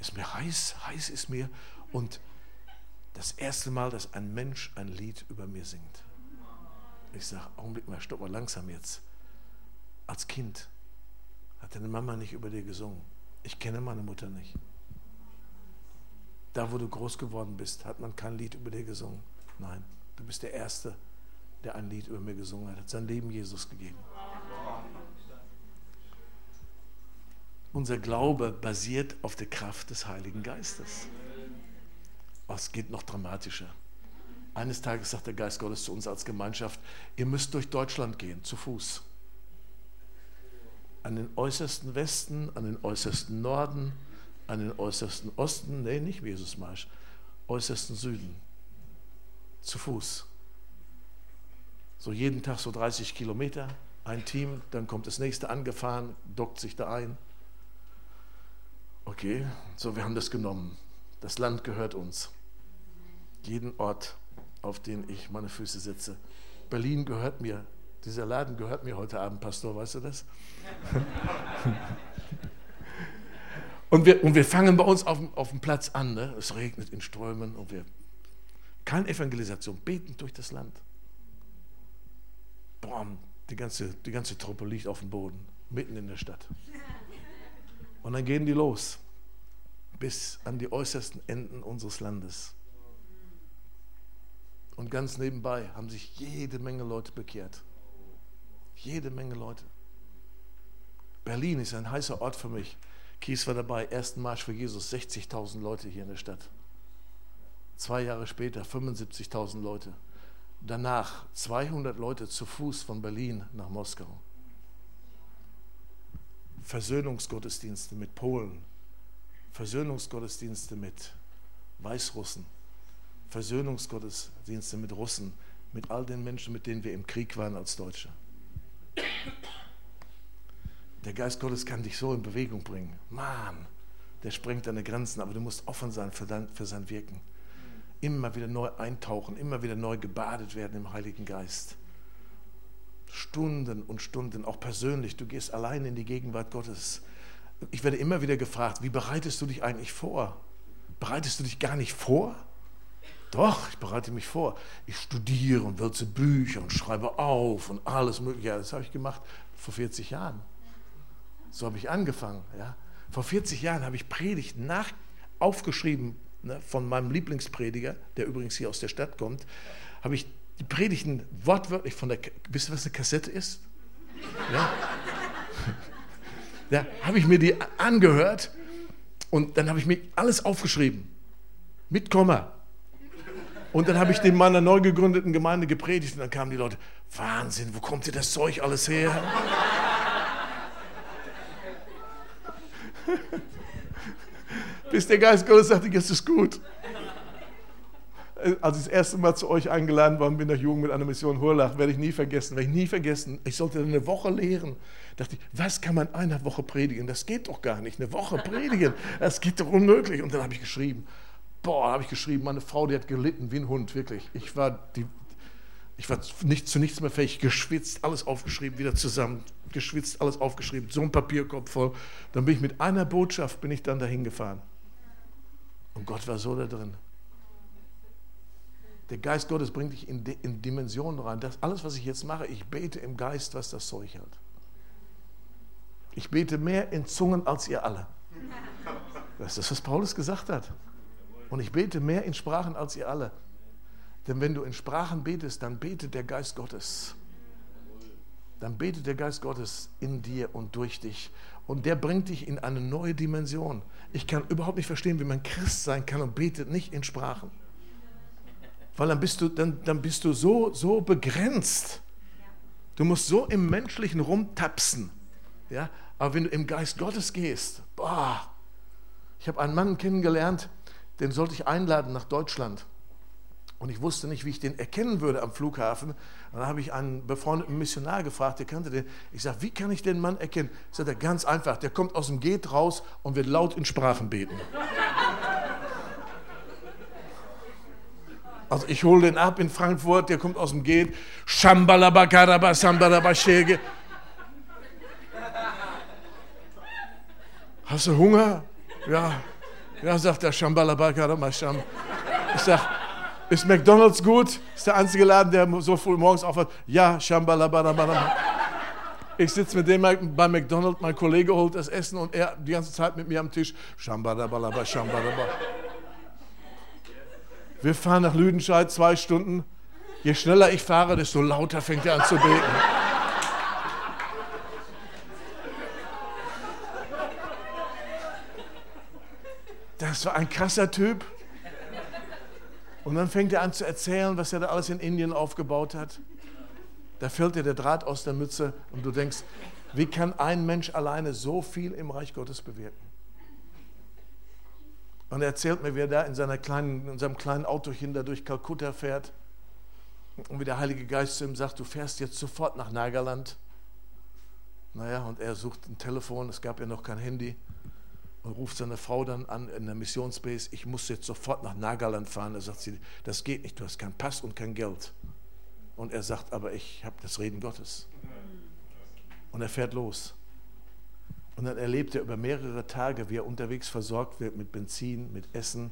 Ist mir heiß, heiß ist mir. Und das erste Mal, dass ein Mensch ein Lied über mir singt. Ich sage, Augenblick mal, stopp mal langsam jetzt. Als Kind hat deine Mama nicht über dir gesungen. Ich kenne meine Mutter nicht. Da, wo du groß geworden bist, hat man kein Lied über dir gesungen. Nein, du bist der Erste, der ein Lied über mir gesungen hat, hat sein Leben Jesus gegeben. Unser Glaube basiert auf der Kraft des Heiligen Geistes. Oh, es geht noch dramatischer. Eines Tages sagt der Geist Gottes zu uns als Gemeinschaft, ihr müsst durch Deutschland gehen, zu Fuß. An den äußersten Westen, an den äußersten Norden, an den äußersten Osten, nee, nicht wie Jesus Marsch, äußersten Süden, zu Fuß. So jeden Tag so 30 Kilometer, ein Team, dann kommt das nächste angefahren, dockt sich da ein. Okay, so wir haben das genommen. Das Land gehört uns. Jeden Ort, auf den ich meine Füße setze. Berlin gehört mir. Dieser Laden gehört mir heute Abend, Pastor, weißt du das? [LAUGHS] und, wir, und wir fangen bei uns auf, auf dem Platz an. Ne? Es regnet in Strömen und wir. Keine Evangelisation, beten durch das Land. Boom, die ganze, die ganze Truppe liegt auf dem Boden, mitten in der Stadt. Und dann gehen die los, bis an die äußersten Enden unseres Landes. Und ganz nebenbei haben sich jede Menge Leute bekehrt. Jede Menge Leute. Berlin ist ein heißer Ort für mich. Kies war dabei, ersten Marsch für Jesus, 60.000 Leute hier in der Stadt. Zwei Jahre später 75.000 Leute. Danach 200 Leute zu Fuß von Berlin nach Moskau. Versöhnungsgottesdienste mit Polen, Versöhnungsgottesdienste mit Weißrussen, Versöhnungsgottesdienste mit Russen, mit all den Menschen, mit denen wir im Krieg waren als Deutsche. Der Geist Gottes kann dich so in Bewegung bringen. Mann, der sprengt deine Grenzen, aber du musst offen sein für, dein, für sein Wirken. Immer wieder neu eintauchen, immer wieder neu gebadet werden im Heiligen Geist. Stunden und Stunden, auch persönlich. Du gehst allein in die Gegenwart Gottes. Ich werde immer wieder gefragt, wie bereitest du dich eigentlich vor? Bereitest du dich gar nicht vor? Doch, ich bereite mich vor. Ich studiere und würze Bücher und schreibe auf und alles Mögliche. Das habe ich gemacht vor 40 Jahren. So habe ich angefangen. Ja. Vor 40 Jahren habe ich Predigten nach, aufgeschrieben ne, von meinem Lieblingsprediger, der übrigens hier aus der Stadt kommt, habe ich die Predigten wortwörtlich von der, wisst ihr, was eine Kassette ist? Ja. [LAUGHS] Da habe ich mir die angehört und dann habe ich mir alles aufgeschrieben. Mit Komma. Und dann habe ich dem meiner neu gegründeten Gemeinde gepredigt und dann kamen die Leute, Wahnsinn, wo kommt ihr das Zeug alles her? [LAUGHS] Bis der Geist Gottes sagte, jetzt ist gut. Als ich das erste Mal zu euch eingeladen worden bin, nach Jugend mit einer Mission Hurlach, werde ich nie vergessen, werde ich nie vergessen. Ich sollte eine Woche lehren. Da dachte ich, was kann man einer Woche predigen? Das geht doch gar nicht. Eine Woche predigen, das geht doch unmöglich. Und dann habe ich geschrieben, boah, habe ich geschrieben, meine Frau, die hat gelitten wie ein Hund, wirklich. Ich war, die, ich war nicht, zu nichts mehr fähig, geschwitzt, alles aufgeschrieben, wieder zusammen, geschwitzt, alles aufgeschrieben, so ein Papierkorb voll. Dann bin ich mit einer Botschaft, bin ich dann dahin gefahren. Und Gott war so da drin. Der Geist Gottes bringt dich in, in Dimensionen rein. Das, alles, was ich jetzt mache, ich bete im Geist, was das Zeug hält. Ich bete mehr in Zungen als ihr alle. Das ist was Paulus gesagt hat. Und ich bete mehr in Sprachen als ihr alle. Denn wenn du in Sprachen betest, dann betet der Geist Gottes. Dann betet der Geist Gottes in dir und durch dich. Und der bringt dich in eine neue Dimension. Ich kann überhaupt nicht verstehen, wie man Christ sein kann und betet nicht in Sprachen. Weil dann bist du, dann, dann bist du so, so begrenzt. Du musst so im Menschlichen rumtapsen. Ja? Aber wenn du im Geist Gottes gehst, boah, ich habe einen Mann kennengelernt, den sollte ich einladen nach Deutschland. Und ich wusste nicht, wie ich den erkennen würde am Flughafen. Und dann habe ich einen befreundeten Missionar gefragt, der kannte den. Ich sage, wie kann ich den Mann erkennen? Sagt er, ganz einfach, der kommt aus dem Gate raus und wird laut in Sprachen beten. [LAUGHS] Also ich hole den ab in Frankfurt, der kommt aus dem Gate. Shambalabakaraba, Sambalabashege. Hast du Hunger? Ja. Ja, sagt der Shambalabakaraba, Sham. Ich sage, ist McDonalds gut? Ist der einzige Laden, der so früh morgens aufhört? Ja, Shambalabarabara. Ich sitze mit dem bei McDonalds, mein Kollege holt das Essen und er die ganze Zeit mit mir am Tisch. Shambalabalaba, Shambalaba. Wir fahren nach Lüdenscheid zwei Stunden. Je schneller ich fahre, desto lauter fängt er an zu beten. Das war ein krasser Typ. Und dann fängt er an zu erzählen, was er da alles in Indien aufgebaut hat. Da fällt dir der Draht aus der Mütze und du denkst, wie kann ein Mensch alleine so viel im Reich Gottes bewirken? Und er erzählt mir, wie er da in, seiner kleinen, in seinem kleinen Autochen da durch Kalkutta fährt und wie der Heilige Geist zu ihm sagt, du fährst jetzt sofort nach Nagaland. Naja, und er sucht ein Telefon, es gab ja noch kein Handy und ruft seine Frau dann an in der Missionsbase, ich muss jetzt sofort nach Nagaland fahren. Da sagt sie, das geht nicht, du hast keinen Pass und kein Geld. Und er sagt, aber ich habe das Reden Gottes. Und er fährt los. Und dann erlebt er über mehrere Tage, wie er unterwegs versorgt wird mit Benzin, mit Essen.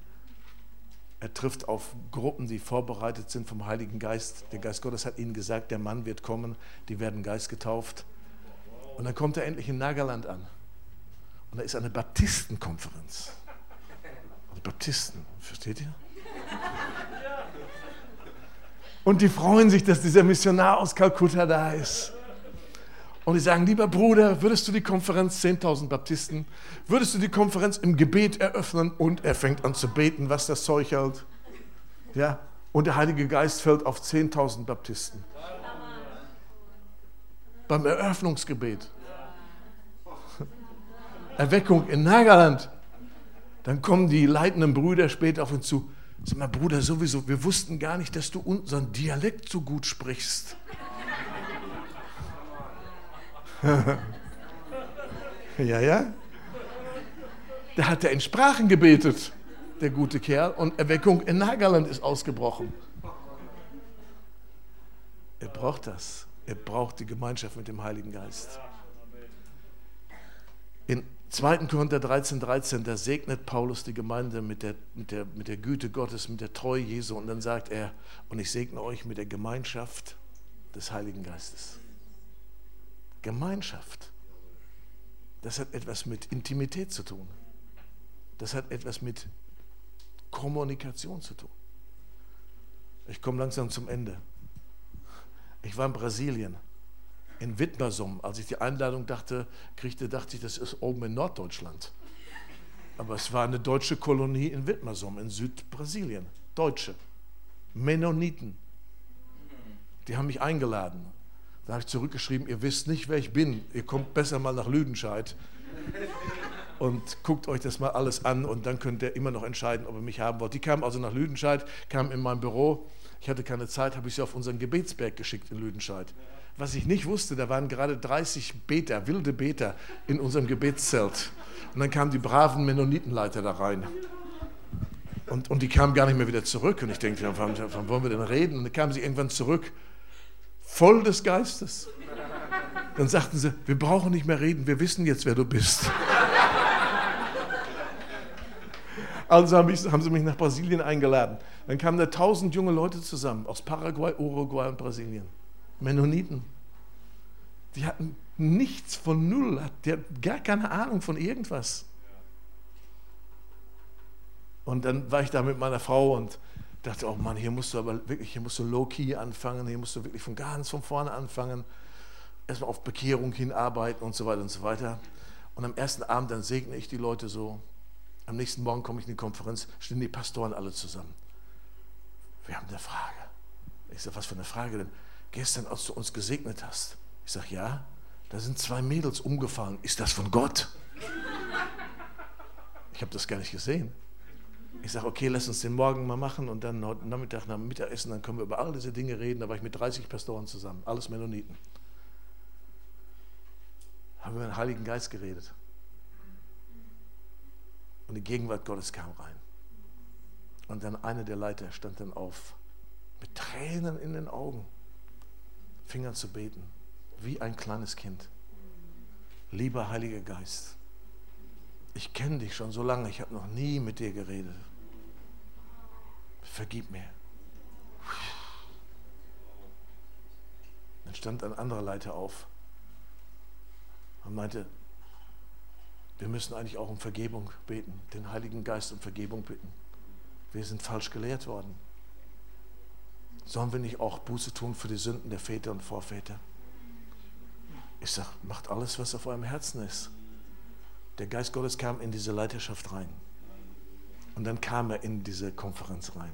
Er trifft auf Gruppen, die vorbereitet sind vom Heiligen Geist. Der Geist Gottes hat ihnen gesagt, der Mann wird kommen, die werden Geist getauft. Und dann kommt er endlich in Nagaland an. Und da ist eine Baptistenkonferenz. Die Baptisten, versteht ihr? Und die freuen sich, dass dieser Missionar aus Kalkutta da ist. Und die sagen, lieber Bruder, würdest du die Konferenz, 10.000 Baptisten, würdest du die Konferenz im Gebet eröffnen? Und er fängt an zu beten, was das Zeug hält. Ja? Und der Heilige Geist fällt auf 10.000 Baptisten. Beim Eröffnungsgebet. Erweckung in Nagaland. Dann kommen die leitenden Brüder später auf ihn zu. Sag mal, Bruder, sowieso, wir wussten gar nicht, dass du unseren Dialekt so gut sprichst. [LAUGHS] ja, ja. Da hat er in Sprachen gebetet, der gute Kerl, und Erweckung in Nagaland ist ausgebrochen. Er braucht das. Er braucht die Gemeinschaft mit dem Heiligen Geist. In 2. Korinther 13, 13, da segnet Paulus die Gemeinde mit der, mit, der, mit der Güte Gottes, mit der Treue Jesu. Und dann sagt er, und ich segne euch mit der Gemeinschaft des Heiligen Geistes. Gemeinschaft. Das hat etwas mit Intimität zu tun. Das hat etwas mit Kommunikation zu tun. Ich komme langsam zum Ende. Ich war in Brasilien, in Wittmersum. Als ich die Einladung dachte, kriegte, dachte ich, das ist oben in Norddeutschland. Aber es war eine deutsche Kolonie in Wittmersum, in Südbrasilien. Deutsche. Mennoniten. Die haben mich eingeladen. Da habe ich zurückgeschrieben, ihr wisst nicht, wer ich bin. Ihr kommt besser mal nach Lüdenscheid [LAUGHS] und guckt euch das mal alles an und dann könnt ihr immer noch entscheiden, ob ihr mich haben wollt. Die kamen also nach Lüdenscheid, kamen in mein Büro. Ich hatte keine Zeit, habe ich sie auf unseren Gebetsberg geschickt in Lüdenscheid. Was ich nicht wusste, da waren gerade 30 Beter, wilde Beter in unserem Gebetszelt. Und dann kamen die braven Mennonitenleiter da rein. Und, und die kamen gar nicht mehr wieder zurück. Und ich denke, wann, wann wollen wir denn reden? Und dann kamen sie irgendwann zurück voll des Geistes. Dann sagten sie, wir brauchen nicht mehr reden, wir wissen jetzt, wer du bist. Also haben, sie mich nach Brasilien eingeladen. Dann kamen da tausend junge Leute zusammen aus Paraguay, Uruguay und Brasilien. Mennoniten. Die hatten nichts von Null, die hatten gar keine Ahnung von irgendwas. Und dann war ich da mit meiner Frau und dachte, oh Mann, hier musst du aber wirklich, hier musst du low-key anfangen, hier musst du wirklich von ganz von vorne anfangen, erstmal auf Bekehrung hinarbeiten und so weiter und so weiter. Und am ersten Abend dann segne ich die Leute so. Am nächsten Morgen komme ich in die Konferenz, stehen die Pastoren alle zusammen. Wir haben eine Frage. Ich sage, was für eine Frage denn? Gestern, als du uns gesegnet hast. Ich sage, ja, da sind zwei Mädels umgefallen. Ist das von Gott? Ich habe das gar nicht gesehen. Ich sage, okay, lass uns den morgen mal machen und dann heute Nachmittag nach Mittagessen, dann können wir über all diese Dinge reden. Da war ich mit 30 Pastoren zusammen, alles Mennoniten. Haben wir über den Heiligen Geist geredet. Und die Gegenwart Gottes kam rein. Und dann einer der Leiter stand dann auf, mit Tränen in den Augen, fing an zu beten, wie ein kleines Kind. Lieber Heiliger Geist, ich kenne dich schon so lange, ich habe noch nie mit dir geredet vergib mir. Dann stand ein anderer Leiter auf und meinte, wir müssen eigentlich auch um Vergebung beten, den Heiligen Geist um Vergebung bitten. Wir sind falsch gelehrt worden. Sollen wir nicht auch Buße tun für die Sünden der Väter und Vorväter? Ich sage, macht alles, was auf eurem Herzen ist. Der Geist Gottes kam in diese Leiterschaft rein. Und dann kam er in diese Konferenz rein.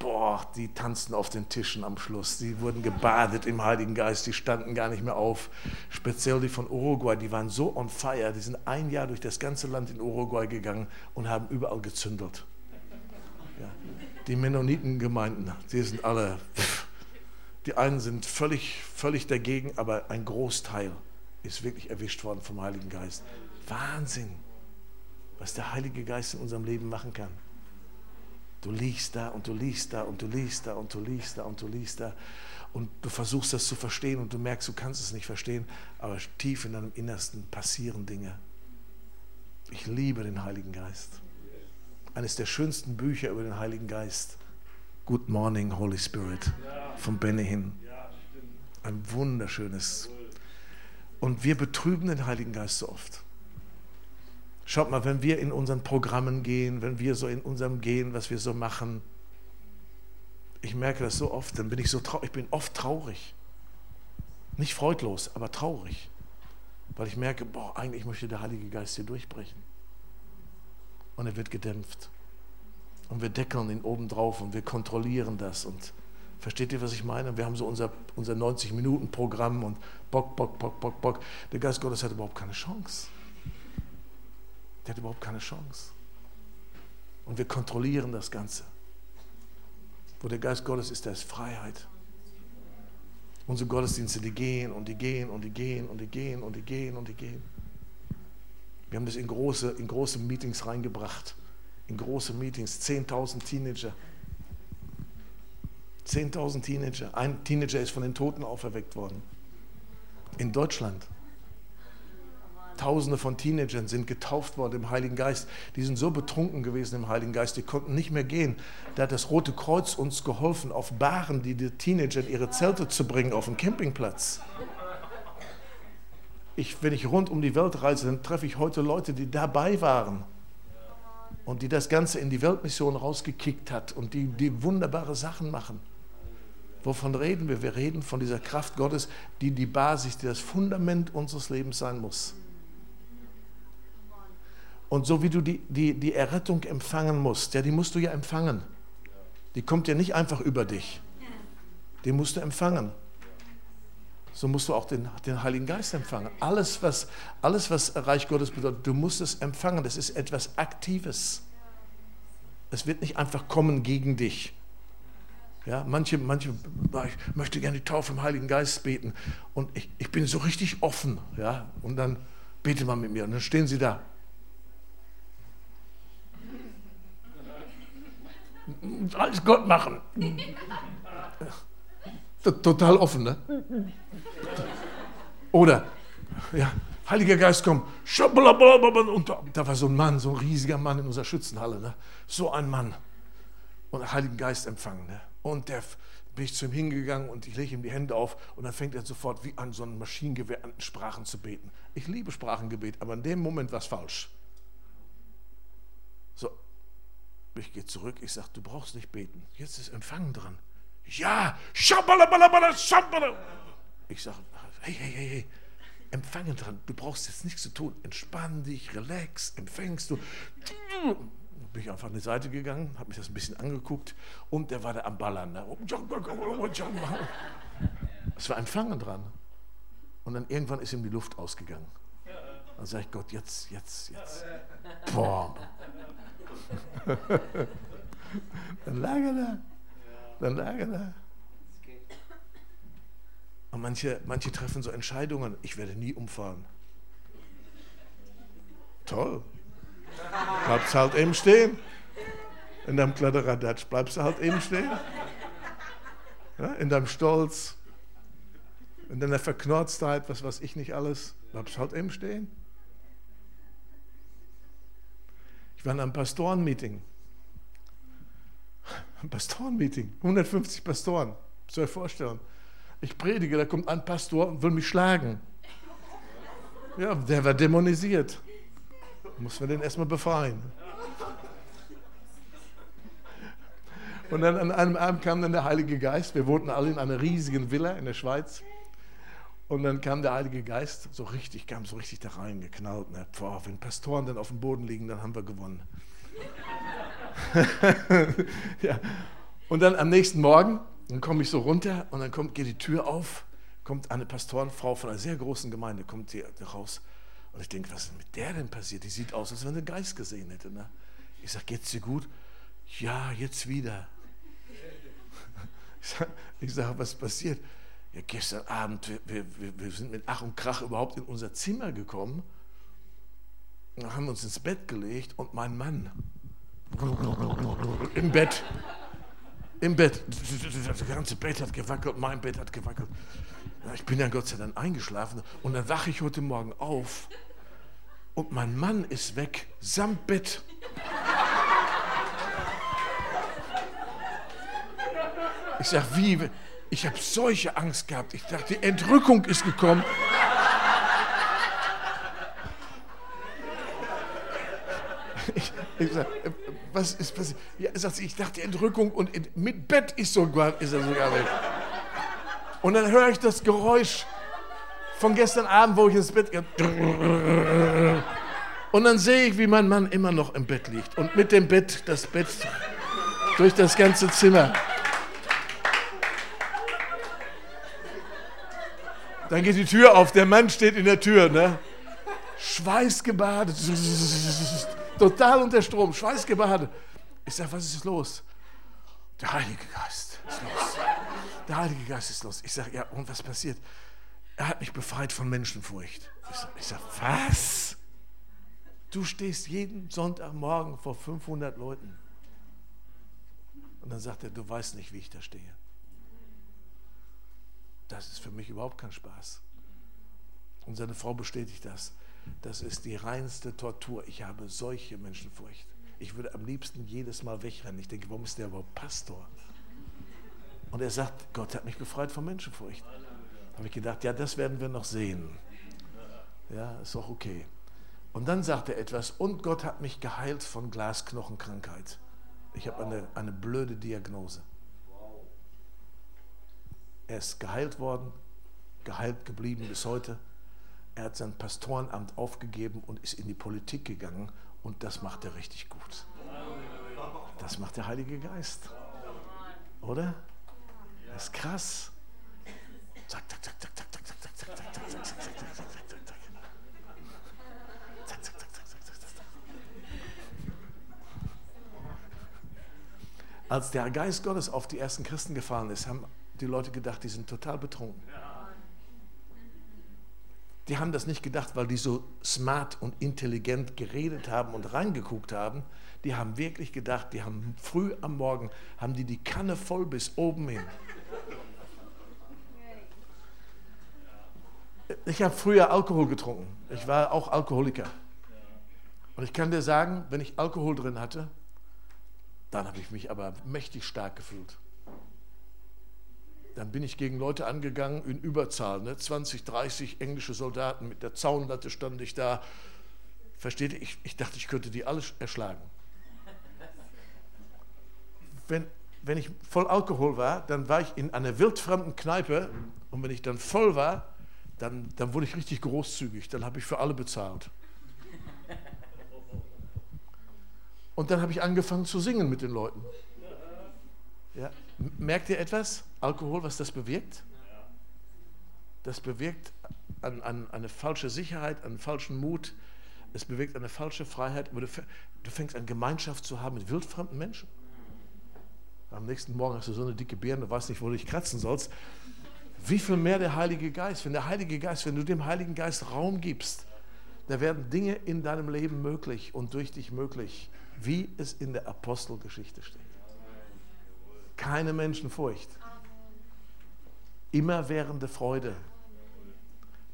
Boah, die tanzten auf den Tischen am Schluss. Die wurden gebadet im Heiligen Geist. Die standen gar nicht mehr auf. Speziell die von Uruguay, die waren so on fire. Die sind ein Jahr durch das ganze Land in Uruguay gegangen und haben überall gezündelt. Ja. Die Mennonitengemeinden, die sind alle. Die einen sind völlig, völlig dagegen, aber ein Großteil ist wirklich erwischt worden vom Heiligen Geist. Wahnsinn, was der Heilige Geist in unserem Leben machen kann. Du liegst da und du liegst da und du liegst da und du liegst da und du liegst da und du versuchst das zu verstehen und du merkst, du kannst es nicht verstehen, aber tief in deinem Innersten passieren Dinge. Ich liebe den Heiligen Geist. Eines der schönsten Bücher über den Heiligen Geist. Good Morning, Holy Spirit von Benny Hinn. Ein wunderschönes. Und wir betrüben den Heiligen Geist so oft. Schaut mal, wenn wir in unseren Programmen gehen, wenn wir so in unserem Gehen, was wir so machen, ich merke das so oft, dann bin ich so traurig, ich bin oft traurig. Nicht freudlos, aber traurig. Weil ich merke, boah, eigentlich möchte der Heilige Geist hier durchbrechen. Und er wird gedämpft. Und wir deckeln ihn oben drauf und wir kontrollieren das. Und versteht ihr, was ich meine? Wir haben so unser, unser 90-Minuten-Programm und Bock, Bock, Bock, Bock, Bock. Der Geist Gottes hat überhaupt keine Chance. Der hat überhaupt keine Chance. Und wir kontrollieren das Ganze. Wo der Geist Gottes ist, da ist Freiheit. Unsere Gottesdienste, die gehen und die gehen und die gehen und die gehen und die gehen und die gehen. Wir haben das in große, in große Meetings reingebracht. In große Meetings. 10.000 Teenager. 10.000 Teenager. Ein Teenager ist von den Toten auferweckt worden. In Deutschland. Tausende von Teenagern sind getauft worden im Heiligen Geist. Die sind so betrunken gewesen im Heiligen Geist, die konnten nicht mehr gehen. Da hat das Rote Kreuz uns geholfen, auf Baren die, die Teenager in ihre Zelte zu bringen, auf dem Campingplatz. Ich, wenn ich rund um die Welt reise, dann treffe ich heute Leute, die dabei waren und die das Ganze in die Weltmission rausgekickt hat und die, die wunderbare Sachen machen. Wovon reden wir? Wir reden von dieser Kraft Gottes, die die Basis, die das Fundament unseres Lebens sein muss. Und so wie du die, die, die Errettung empfangen musst, ja, die musst du ja empfangen. Die kommt ja nicht einfach über dich. Die musst du empfangen. So musst du auch den, den Heiligen Geist empfangen. Alles was, alles, was Reich Gottes bedeutet, du musst es empfangen. Das ist etwas Aktives. Es wird nicht einfach kommen gegen dich. Ja, manche, manche, ich möchte gerne die Taufe im Heiligen Geist beten. Und ich, ich bin so richtig offen. Ja, und dann bete man mit mir. Und dann stehen sie da. alles Gott machen. [LAUGHS] Total offen, ne? Oder, ja, Heiliger Geist kommt, und da war so ein Mann, so ein riesiger Mann in unserer Schützenhalle, ne? so ein Mann. Und Heiligen Geist empfangen. Ne? Und der bin ich zu ihm hingegangen und ich lege ihm die Hände auf und dann fängt er sofort wie an so einem Maschinengewehr an Sprachen zu beten. Ich liebe Sprachengebet, aber in dem Moment war es falsch. So, ich gehe zurück, ich sage, du brauchst nicht beten. Jetzt ist Empfangen dran. Ja, ich sage, hey, hey, hey, hey, Empfangen dran. Du brauchst jetzt nichts zu tun. Entspann dich, relax, empfängst du. Bin ich einfach an die Seite gegangen, habe mich das ein bisschen angeguckt und der war da am Ballern. Ne? Es war Empfangen dran. Und dann irgendwann ist ihm die Luft ausgegangen. Dann sage ich, Gott, jetzt, jetzt, jetzt. Boah. [LAUGHS] dann lag er da. Dann lag er da. Und manche, manche treffen so Entscheidungen, ich werde nie umfallen. Toll. Bleibst halt eben stehen. In deinem Kladderadatsch bleibst du halt eben stehen. Ja, in deinem Stolz, in deiner Verknorztheit, was weiß ich nicht alles, bleibst halt eben stehen. Ich war in einem Pastorenmeeting. Ein Pastorenmeeting, 150 Pastoren, soll ich vorstellen. Ich predige, da kommt ein Pastor und will mich schlagen. Ja, der war dämonisiert. Muss man den erstmal befreien. Und dann an einem Abend kam dann der Heilige Geist. Wir wohnten alle in einer riesigen Villa in der Schweiz. Und dann kam der Heilige Geist so richtig, kam so richtig da rein, geknallt. Ne? Boah, wenn Pastoren dann auf dem Boden liegen, dann haben wir gewonnen. [LAUGHS] ja. Und dann am nächsten Morgen, dann komme ich so runter und dann kommt, geht die Tür auf, kommt eine Pastorenfrau von einer sehr großen Gemeinde, kommt hier raus. Und ich denke, was ist mit der denn passiert? Die sieht aus, als wenn sie einen Geist gesehen hätte. Ne? Ich sage, geht's dir gut? Ja, jetzt wieder. Ich sage, sag, was passiert? Ja, gestern Abend, wir, wir, wir sind mit Ach und Krach überhaupt in unser Zimmer gekommen. Haben uns ins Bett gelegt und mein Mann, Im Bett. Im Bett. Das ganze Bett hat gewackelt, mein Bett hat gewackelt. Ich bin dann Gott sei Dank eingeschlafen und dann wache ich heute Morgen auf und mein Mann ist weg, samt Bett. Ich sage, wie? Ich habe solche Angst gehabt. Ich dachte, die Entrückung ist gekommen. Ich, ich sage, was ist passiert? Ja, sagt, ich dachte, Entrückung und mit Bett ist, sogar, ist er sogar weg. Und dann höre ich das Geräusch von gestern Abend, wo ich ins Bett gehe. Und dann sehe ich, wie mein Mann immer noch im Bett liegt. Und mit dem Bett, das Bett durch das ganze Zimmer. Dann geht die Tür auf, der Mann steht in der Tür, ne? Schweißgebadet, total unter Strom, schweißgebadet. Ich sage, was ist los? Der Heilige Geist ist los. Der Heilige Geist ist los. Ich sage, ja, und was passiert? Er hat mich befreit von Menschenfurcht. Ich sage, sag, was? Du stehst jeden Sonntagmorgen vor 500 Leuten. Und dann sagt er, du weißt nicht, wie ich da stehe. Das ist für mich überhaupt kein Spaß. Und seine Frau bestätigt das. Das ist die reinste Tortur. Ich habe solche Menschenfurcht. Ich würde am liebsten jedes Mal wegrennen. Ich denke, warum ist der überhaupt Pastor? Und er sagt, Gott hat mich befreit von Menschenfurcht. Habe ich gedacht, ja, das werden wir noch sehen. Ja, ist auch okay. Und dann sagt er etwas, und Gott hat mich geheilt von Glasknochenkrankheit. Ich habe eine, eine blöde Diagnose. Er ist geheilt worden, geheilt geblieben bis heute. Er hat sein Pastorenamt aufgegeben und ist in die Politik gegangen und das macht er richtig gut. Das macht der Heilige Geist. Oder? Das ist krass. Zack, zack, zack, zack, zack, zack, zack, zack, zack, zack, zack, zack, zack, zack, zack, zack, zack, zack. Zack, zack, zack, zack, zack, zack, zack. Als der Geist Gottes auf die ersten Christen gefallen ist, haben die Leute gedacht, die sind total betrunken. Die haben das nicht gedacht, weil die so smart und intelligent geredet haben und reingeguckt haben. Die haben wirklich gedacht, die haben früh am Morgen, haben die die Kanne voll bis oben hin. Ich habe früher Alkohol getrunken. Ich war auch Alkoholiker. Und ich kann dir sagen, wenn ich Alkohol drin hatte, dann habe ich mich aber mächtig stark gefühlt. Dann bin ich gegen Leute angegangen in Überzahl, ne? 20, 30 englische Soldaten mit der Zaunlatte stand ich da. Versteht ihr? Ich, ich dachte, ich könnte die alle erschlagen. Wenn, wenn ich voll Alkohol war, dann war ich in einer wildfremden Kneipe und wenn ich dann voll war, dann, dann wurde ich richtig großzügig. Dann habe ich für alle bezahlt. Und dann habe ich angefangen zu singen mit den Leuten. Ja. Merkt ihr etwas? Alkohol, was das bewirkt? Das bewirkt an, an eine falsche Sicherheit, einen falschen Mut. Es bewirkt eine falsche Freiheit. Aber du, du fängst an, Gemeinschaft zu haben mit wildfremden Menschen. Am nächsten Morgen hast du so eine dicke Birne, du weißt nicht, wo du dich kratzen sollst. Wie viel mehr der Heilige Geist? Wenn der Heilige Geist, wenn du dem Heiligen Geist Raum gibst, da werden Dinge in deinem Leben möglich und durch dich möglich, wie es in der Apostelgeschichte steht. Keine Menschenfurcht. Immerwährende Freude.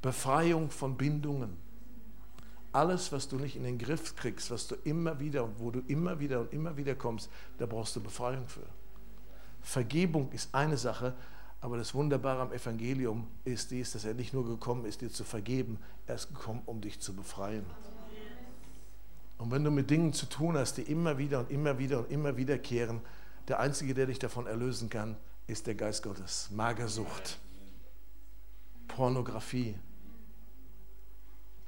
Befreiung von Bindungen. Alles, was du nicht in den Griff kriegst, was du immer wieder und wo du immer wieder und immer wieder kommst, da brauchst du Befreiung für. Vergebung ist eine Sache, aber das Wunderbare am Evangelium ist dies, dass er nicht nur gekommen ist, dir zu vergeben, er ist gekommen, um dich zu befreien. Und wenn du mit Dingen zu tun hast, die immer wieder und immer wieder und immer wieder kehren, der Einzige, der dich davon erlösen kann, ist der Geist Gottes. Magersucht, Pornografie,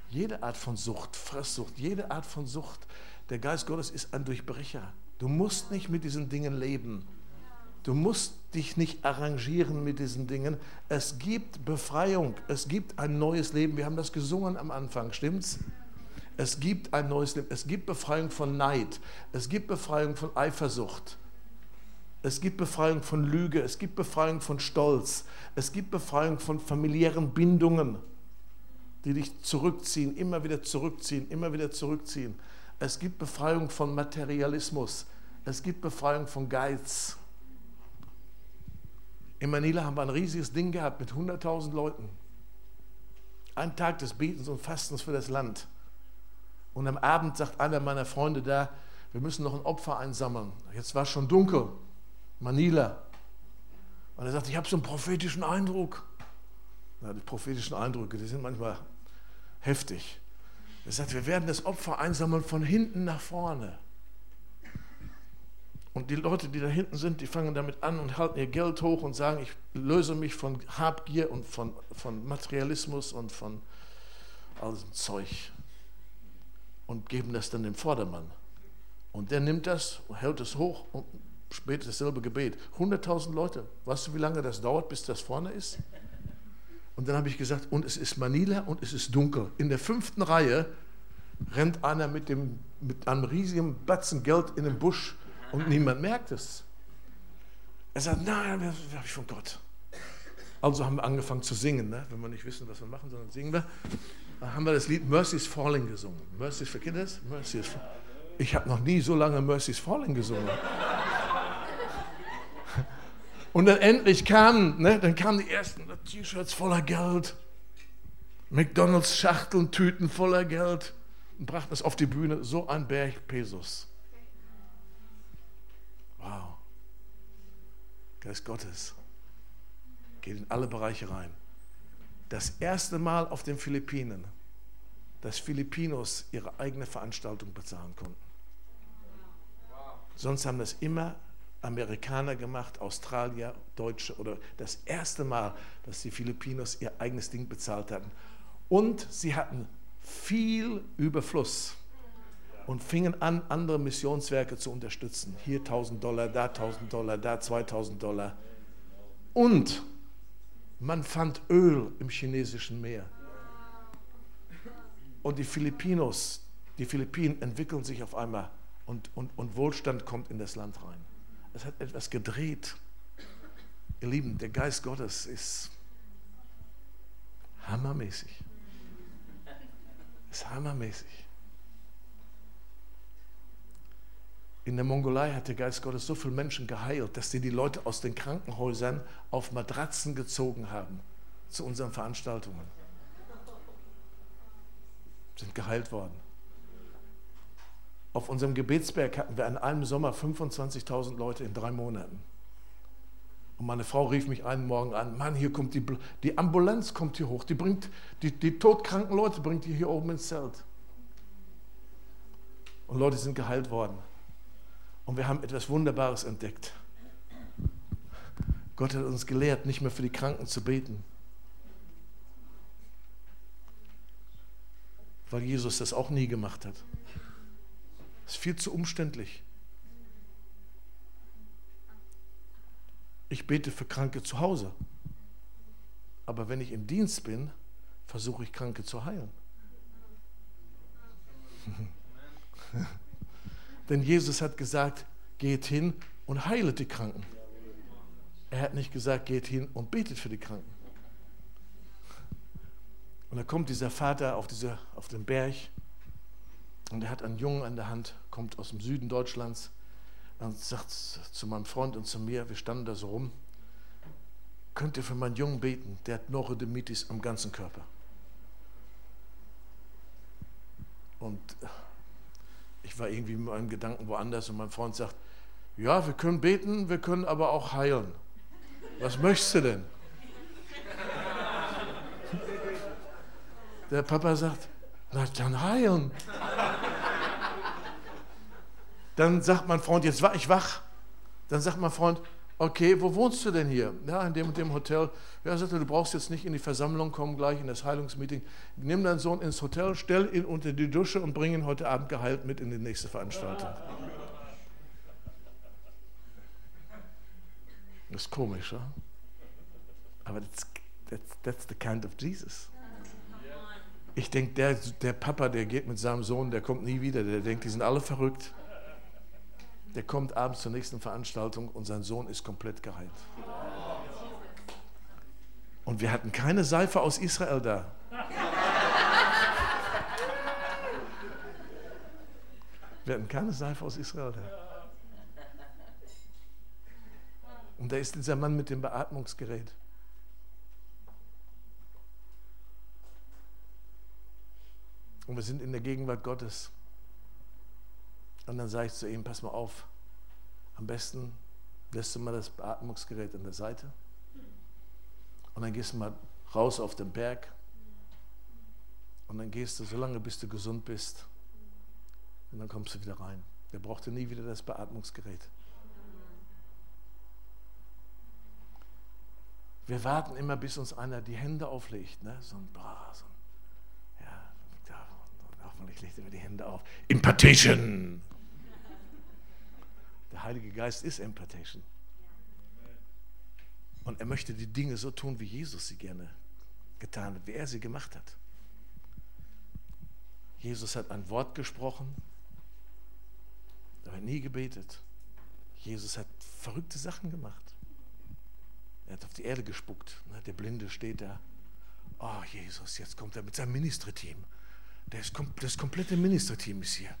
jede Art von Sucht, Fresssucht, jede Art von Sucht. Der Geist Gottes ist ein Durchbrecher. Du musst nicht mit diesen Dingen leben. Du musst dich nicht arrangieren mit diesen Dingen. Es gibt Befreiung, es gibt ein neues Leben. Wir haben das gesungen am Anfang, stimmt's? Es gibt ein neues Leben. Es gibt Befreiung von Neid. Es gibt Befreiung von Eifersucht. Es gibt Befreiung von Lüge. Es gibt Befreiung von Stolz. Es gibt Befreiung von familiären Bindungen, die dich zurückziehen, immer wieder zurückziehen, immer wieder zurückziehen. Es gibt Befreiung von Materialismus. Es gibt Befreiung von Geiz. In Manila haben wir ein riesiges Ding gehabt mit 100.000 Leuten. Ein Tag des Betens und Fastens für das Land. Und am Abend sagt einer meiner Freunde da, wir müssen noch ein Opfer einsammeln. Jetzt war es schon dunkel. Manila. Und er sagt, ich habe so einen prophetischen Eindruck. Ja, die prophetischen Eindrücke, die sind manchmal heftig. Er sagt, wir werden das Opfer einsammeln von hinten nach vorne. Und die Leute, die da hinten sind, die fangen damit an und halten ihr Geld hoch und sagen, ich löse mich von Habgier und von, von Materialismus und von all diesem Zeug. Und geben das dann dem Vordermann. Und der nimmt das, hält es hoch und betet dasselbe Gebet. 100.000 Leute. Weißt du, wie lange das dauert, bis das vorne ist? Und dann habe ich gesagt, und es ist Manila und es ist dunkel. In der fünften Reihe rennt einer mit, dem, mit einem riesigen Batzen Geld in den Busch und niemand merkt es. Er sagt, nein, das habe ich von Gott. Also haben wir angefangen zu singen. Ne? Wenn wir nicht wissen, was wir machen, sondern singen wir. Dann haben wir das Lied Mercy is Falling gesungen. Mercy is for Kids. Mercy is Ich habe noch nie so lange Mercy is Falling gesungen. Und dann endlich kamen, ne, dann kamen die ersten T-Shirts voller Geld, McDonalds Schachteln, Tüten voller Geld und brachten es auf die Bühne, so ein Berg Pesos. Wow. Geist Gottes geht in alle Bereiche rein. Das erste Mal auf den Philippinen, dass Filipinos ihre eigene Veranstaltung bezahlen konnten. Sonst haben das immer Amerikaner gemacht, Australier, Deutsche oder das erste Mal, dass die Filipinos ihr eigenes Ding bezahlt hatten. Und sie hatten viel Überfluss und fingen an, andere Missionswerke zu unterstützen. Hier 1000 Dollar, da 1000 Dollar, da 2000 Dollar. Und man fand Öl im chinesischen Meer. Und die Filipinos, die Philippinen entwickeln sich auf einmal und, und, und Wohlstand kommt in das Land rein. Es hat etwas gedreht. Ihr Lieben, der Geist Gottes ist hammermäßig. Ist hammermäßig. In der Mongolei hat der Geist Gottes so viele Menschen geheilt, dass sie die Leute aus den Krankenhäusern auf Matratzen gezogen haben zu unseren Veranstaltungen. Sind geheilt worden. Auf unserem Gebetsberg hatten wir an einem Sommer 25.000 Leute in drei Monaten. Und meine Frau rief mich einen Morgen an, Mann, hier kommt die, die Ambulanz kommt hier hoch, die bringt die, die todkranken Leute bringt die hier oben ins Zelt. Und Leute sind geheilt worden. Und wir haben etwas Wunderbares entdeckt. Gott hat uns gelehrt, nicht mehr für die Kranken zu beten. Weil Jesus das auch nie gemacht hat. Das ist viel zu umständlich. Ich bete für Kranke zu Hause. Aber wenn ich im Dienst bin, versuche ich Kranke zu heilen. [LAUGHS] Denn Jesus hat gesagt, geht hin und heilet die Kranken. Er hat nicht gesagt, geht hin und betet für die Kranken. Und da kommt dieser Vater auf, diese, auf den Berg und er hat einen Jungen an der Hand, kommt aus dem Süden Deutschlands und sagt zu meinem Freund und zu mir, wir standen da so rum, könnt ihr für meinen Jungen beten, der hat Neurodermitis am ganzen Körper. Und ich war irgendwie mit meinem Gedanken woanders und mein Freund sagt, ja, wir können beten, wir können aber auch heilen. Was möchtest du denn? Der Papa sagt, na dann heilen. Dann sagt mein Freund, jetzt war ich wach. Dann sagt mein Freund, okay, wo wohnst du denn hier? Ja, in dem und dem Hotel. Ja, er sagte, du brauchst jetzt nicht in die Versammlung kommen, gleich in das Heilungsmeeting. Nimm deinen Sohn ins Hotel, stell ihn unter die Dusche und bring ihn heute Abend geheilt mit in die nächste Veranstaltung. Das ist komisch, ja? aber that's, that's, that's the kind of Jesus. Ich denke, der, der Papa, der geht mit seinem Sohn, der kommt nie wieder. Der denkt, die sind alle verrückt. Der kommt abends zur nächsten Veranstaltung und sein Sohn ist komplett geheilt. Und wir hatten keine Seife aus Israel da. Wir hatten keine Seife aus Israel da. Und da ist dieser Mann mit dem Beatmungsgerät. Und wir sind in der Gegenwart Gottes. Und dann sage ich zu ihm, pass mal auf, am besten lässt du mal das Beatmungsgerät an der Seite. Und dann gehst du mal raus auf den Berg. Und dann gehst du so lange, bis du gesund bist. Und dann kommst du wieder rein. Der brauchte nie wieder das Beatmungsgerät. Wir warten immer, bis uns einer die Hände auflegt. Ne? So ein, boah, so ein ja, nicht, legt immer die Hände auf. Impartation. Der Heilige Geist ist Impartation. Und er möchte die Dinge so tun, wie Jesus sie gerne getan hat, wie er sie gemacht hat. Jesus hat ein Wort gesprochen, er hat nie gebetet. Jesus hat verrückte Sachen gemacht. Er hat auf die Erde gespuckt. Ne? Der Blinde steht da. Oh, Jesus, jetzt kommt er mit seinem Ministerteam. Das komplette Ministerteam ist hier.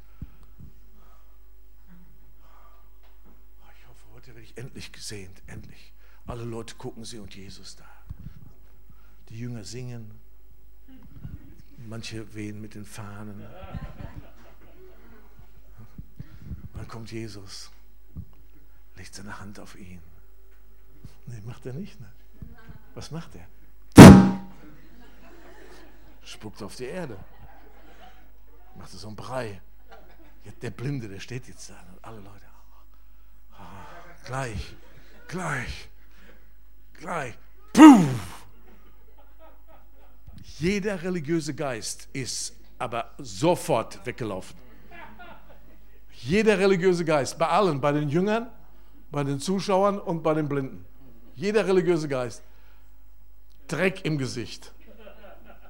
Oh, ich hoffe, heute werde ich endlich gesehen. Endlich. Alle Leute gucken sie und Jesus da. Die Jünger singen. Manche wehen mit den Fahnen. dann kommt Jesus, legt seine Hand auf ihn. Nee, macht er nicht. Ne? Was macht er? Spuckt auf die Erde. Macht so einen Brei. Der Blinde, der steht jetzt da. Und alle Leute. Gleich, gleich, gleich. Puh! Jeder religiöse Geist ist aber sofort weggelaufen. Jeder religiöse Geist, bei allen, bei den Jüngern, bei den Zuschauern und bei den Blinden. Jeder religiöse Geist. Dreck im Gesicht.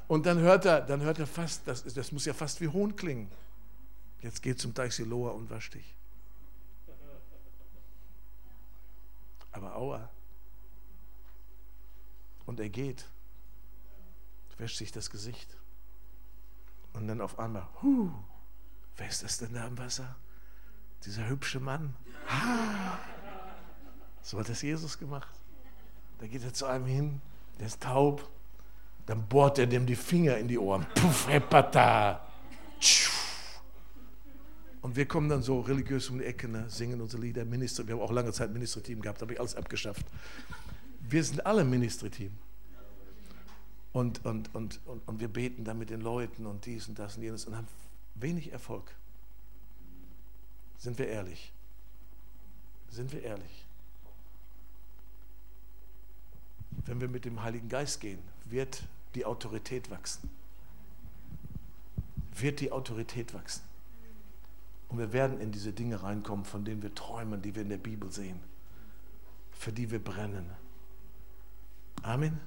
Und dann hört er, dann hört er fast, das, das muss ja fast wie Hohn klingen. Jetzt geht zum Teich Siloa und wasch dich. Aber aua. Und er geht, wäscht sich das Gesicht. Und dann auf einmal, huh, wer ist das denn da im Wasser? Dieser hübsche Mann. Ah, so hat das Jesus gemacht. Da geht er zu einem hin, der ist taub. Dann bohrt er dem die Finger in die Ohren. Puff, hepata. Und wir kommen dann so religiös um die Ecke, ne, singen unsere Lieder, Minister. Wir haben auch lange Zeit Ministerteam gehabt, habe ich alles abgeschafft. Wir sind alle Ministerteam. Und, und, und, und, und wir beten dann mit den Leuten und dies und das und jenes und haben wenig Erfolg. Sind wir ehrlich? Sind wir ehrlich? Wenn wir mit dem Heiligen Geist gehen, wird die Autorität wachsen. Wird die Autorität wachsen. Und wir werden in diese Dinge reinkommen, von denen wir träumen, die wir in der Bibel sehen, für die wir brennen. Amen.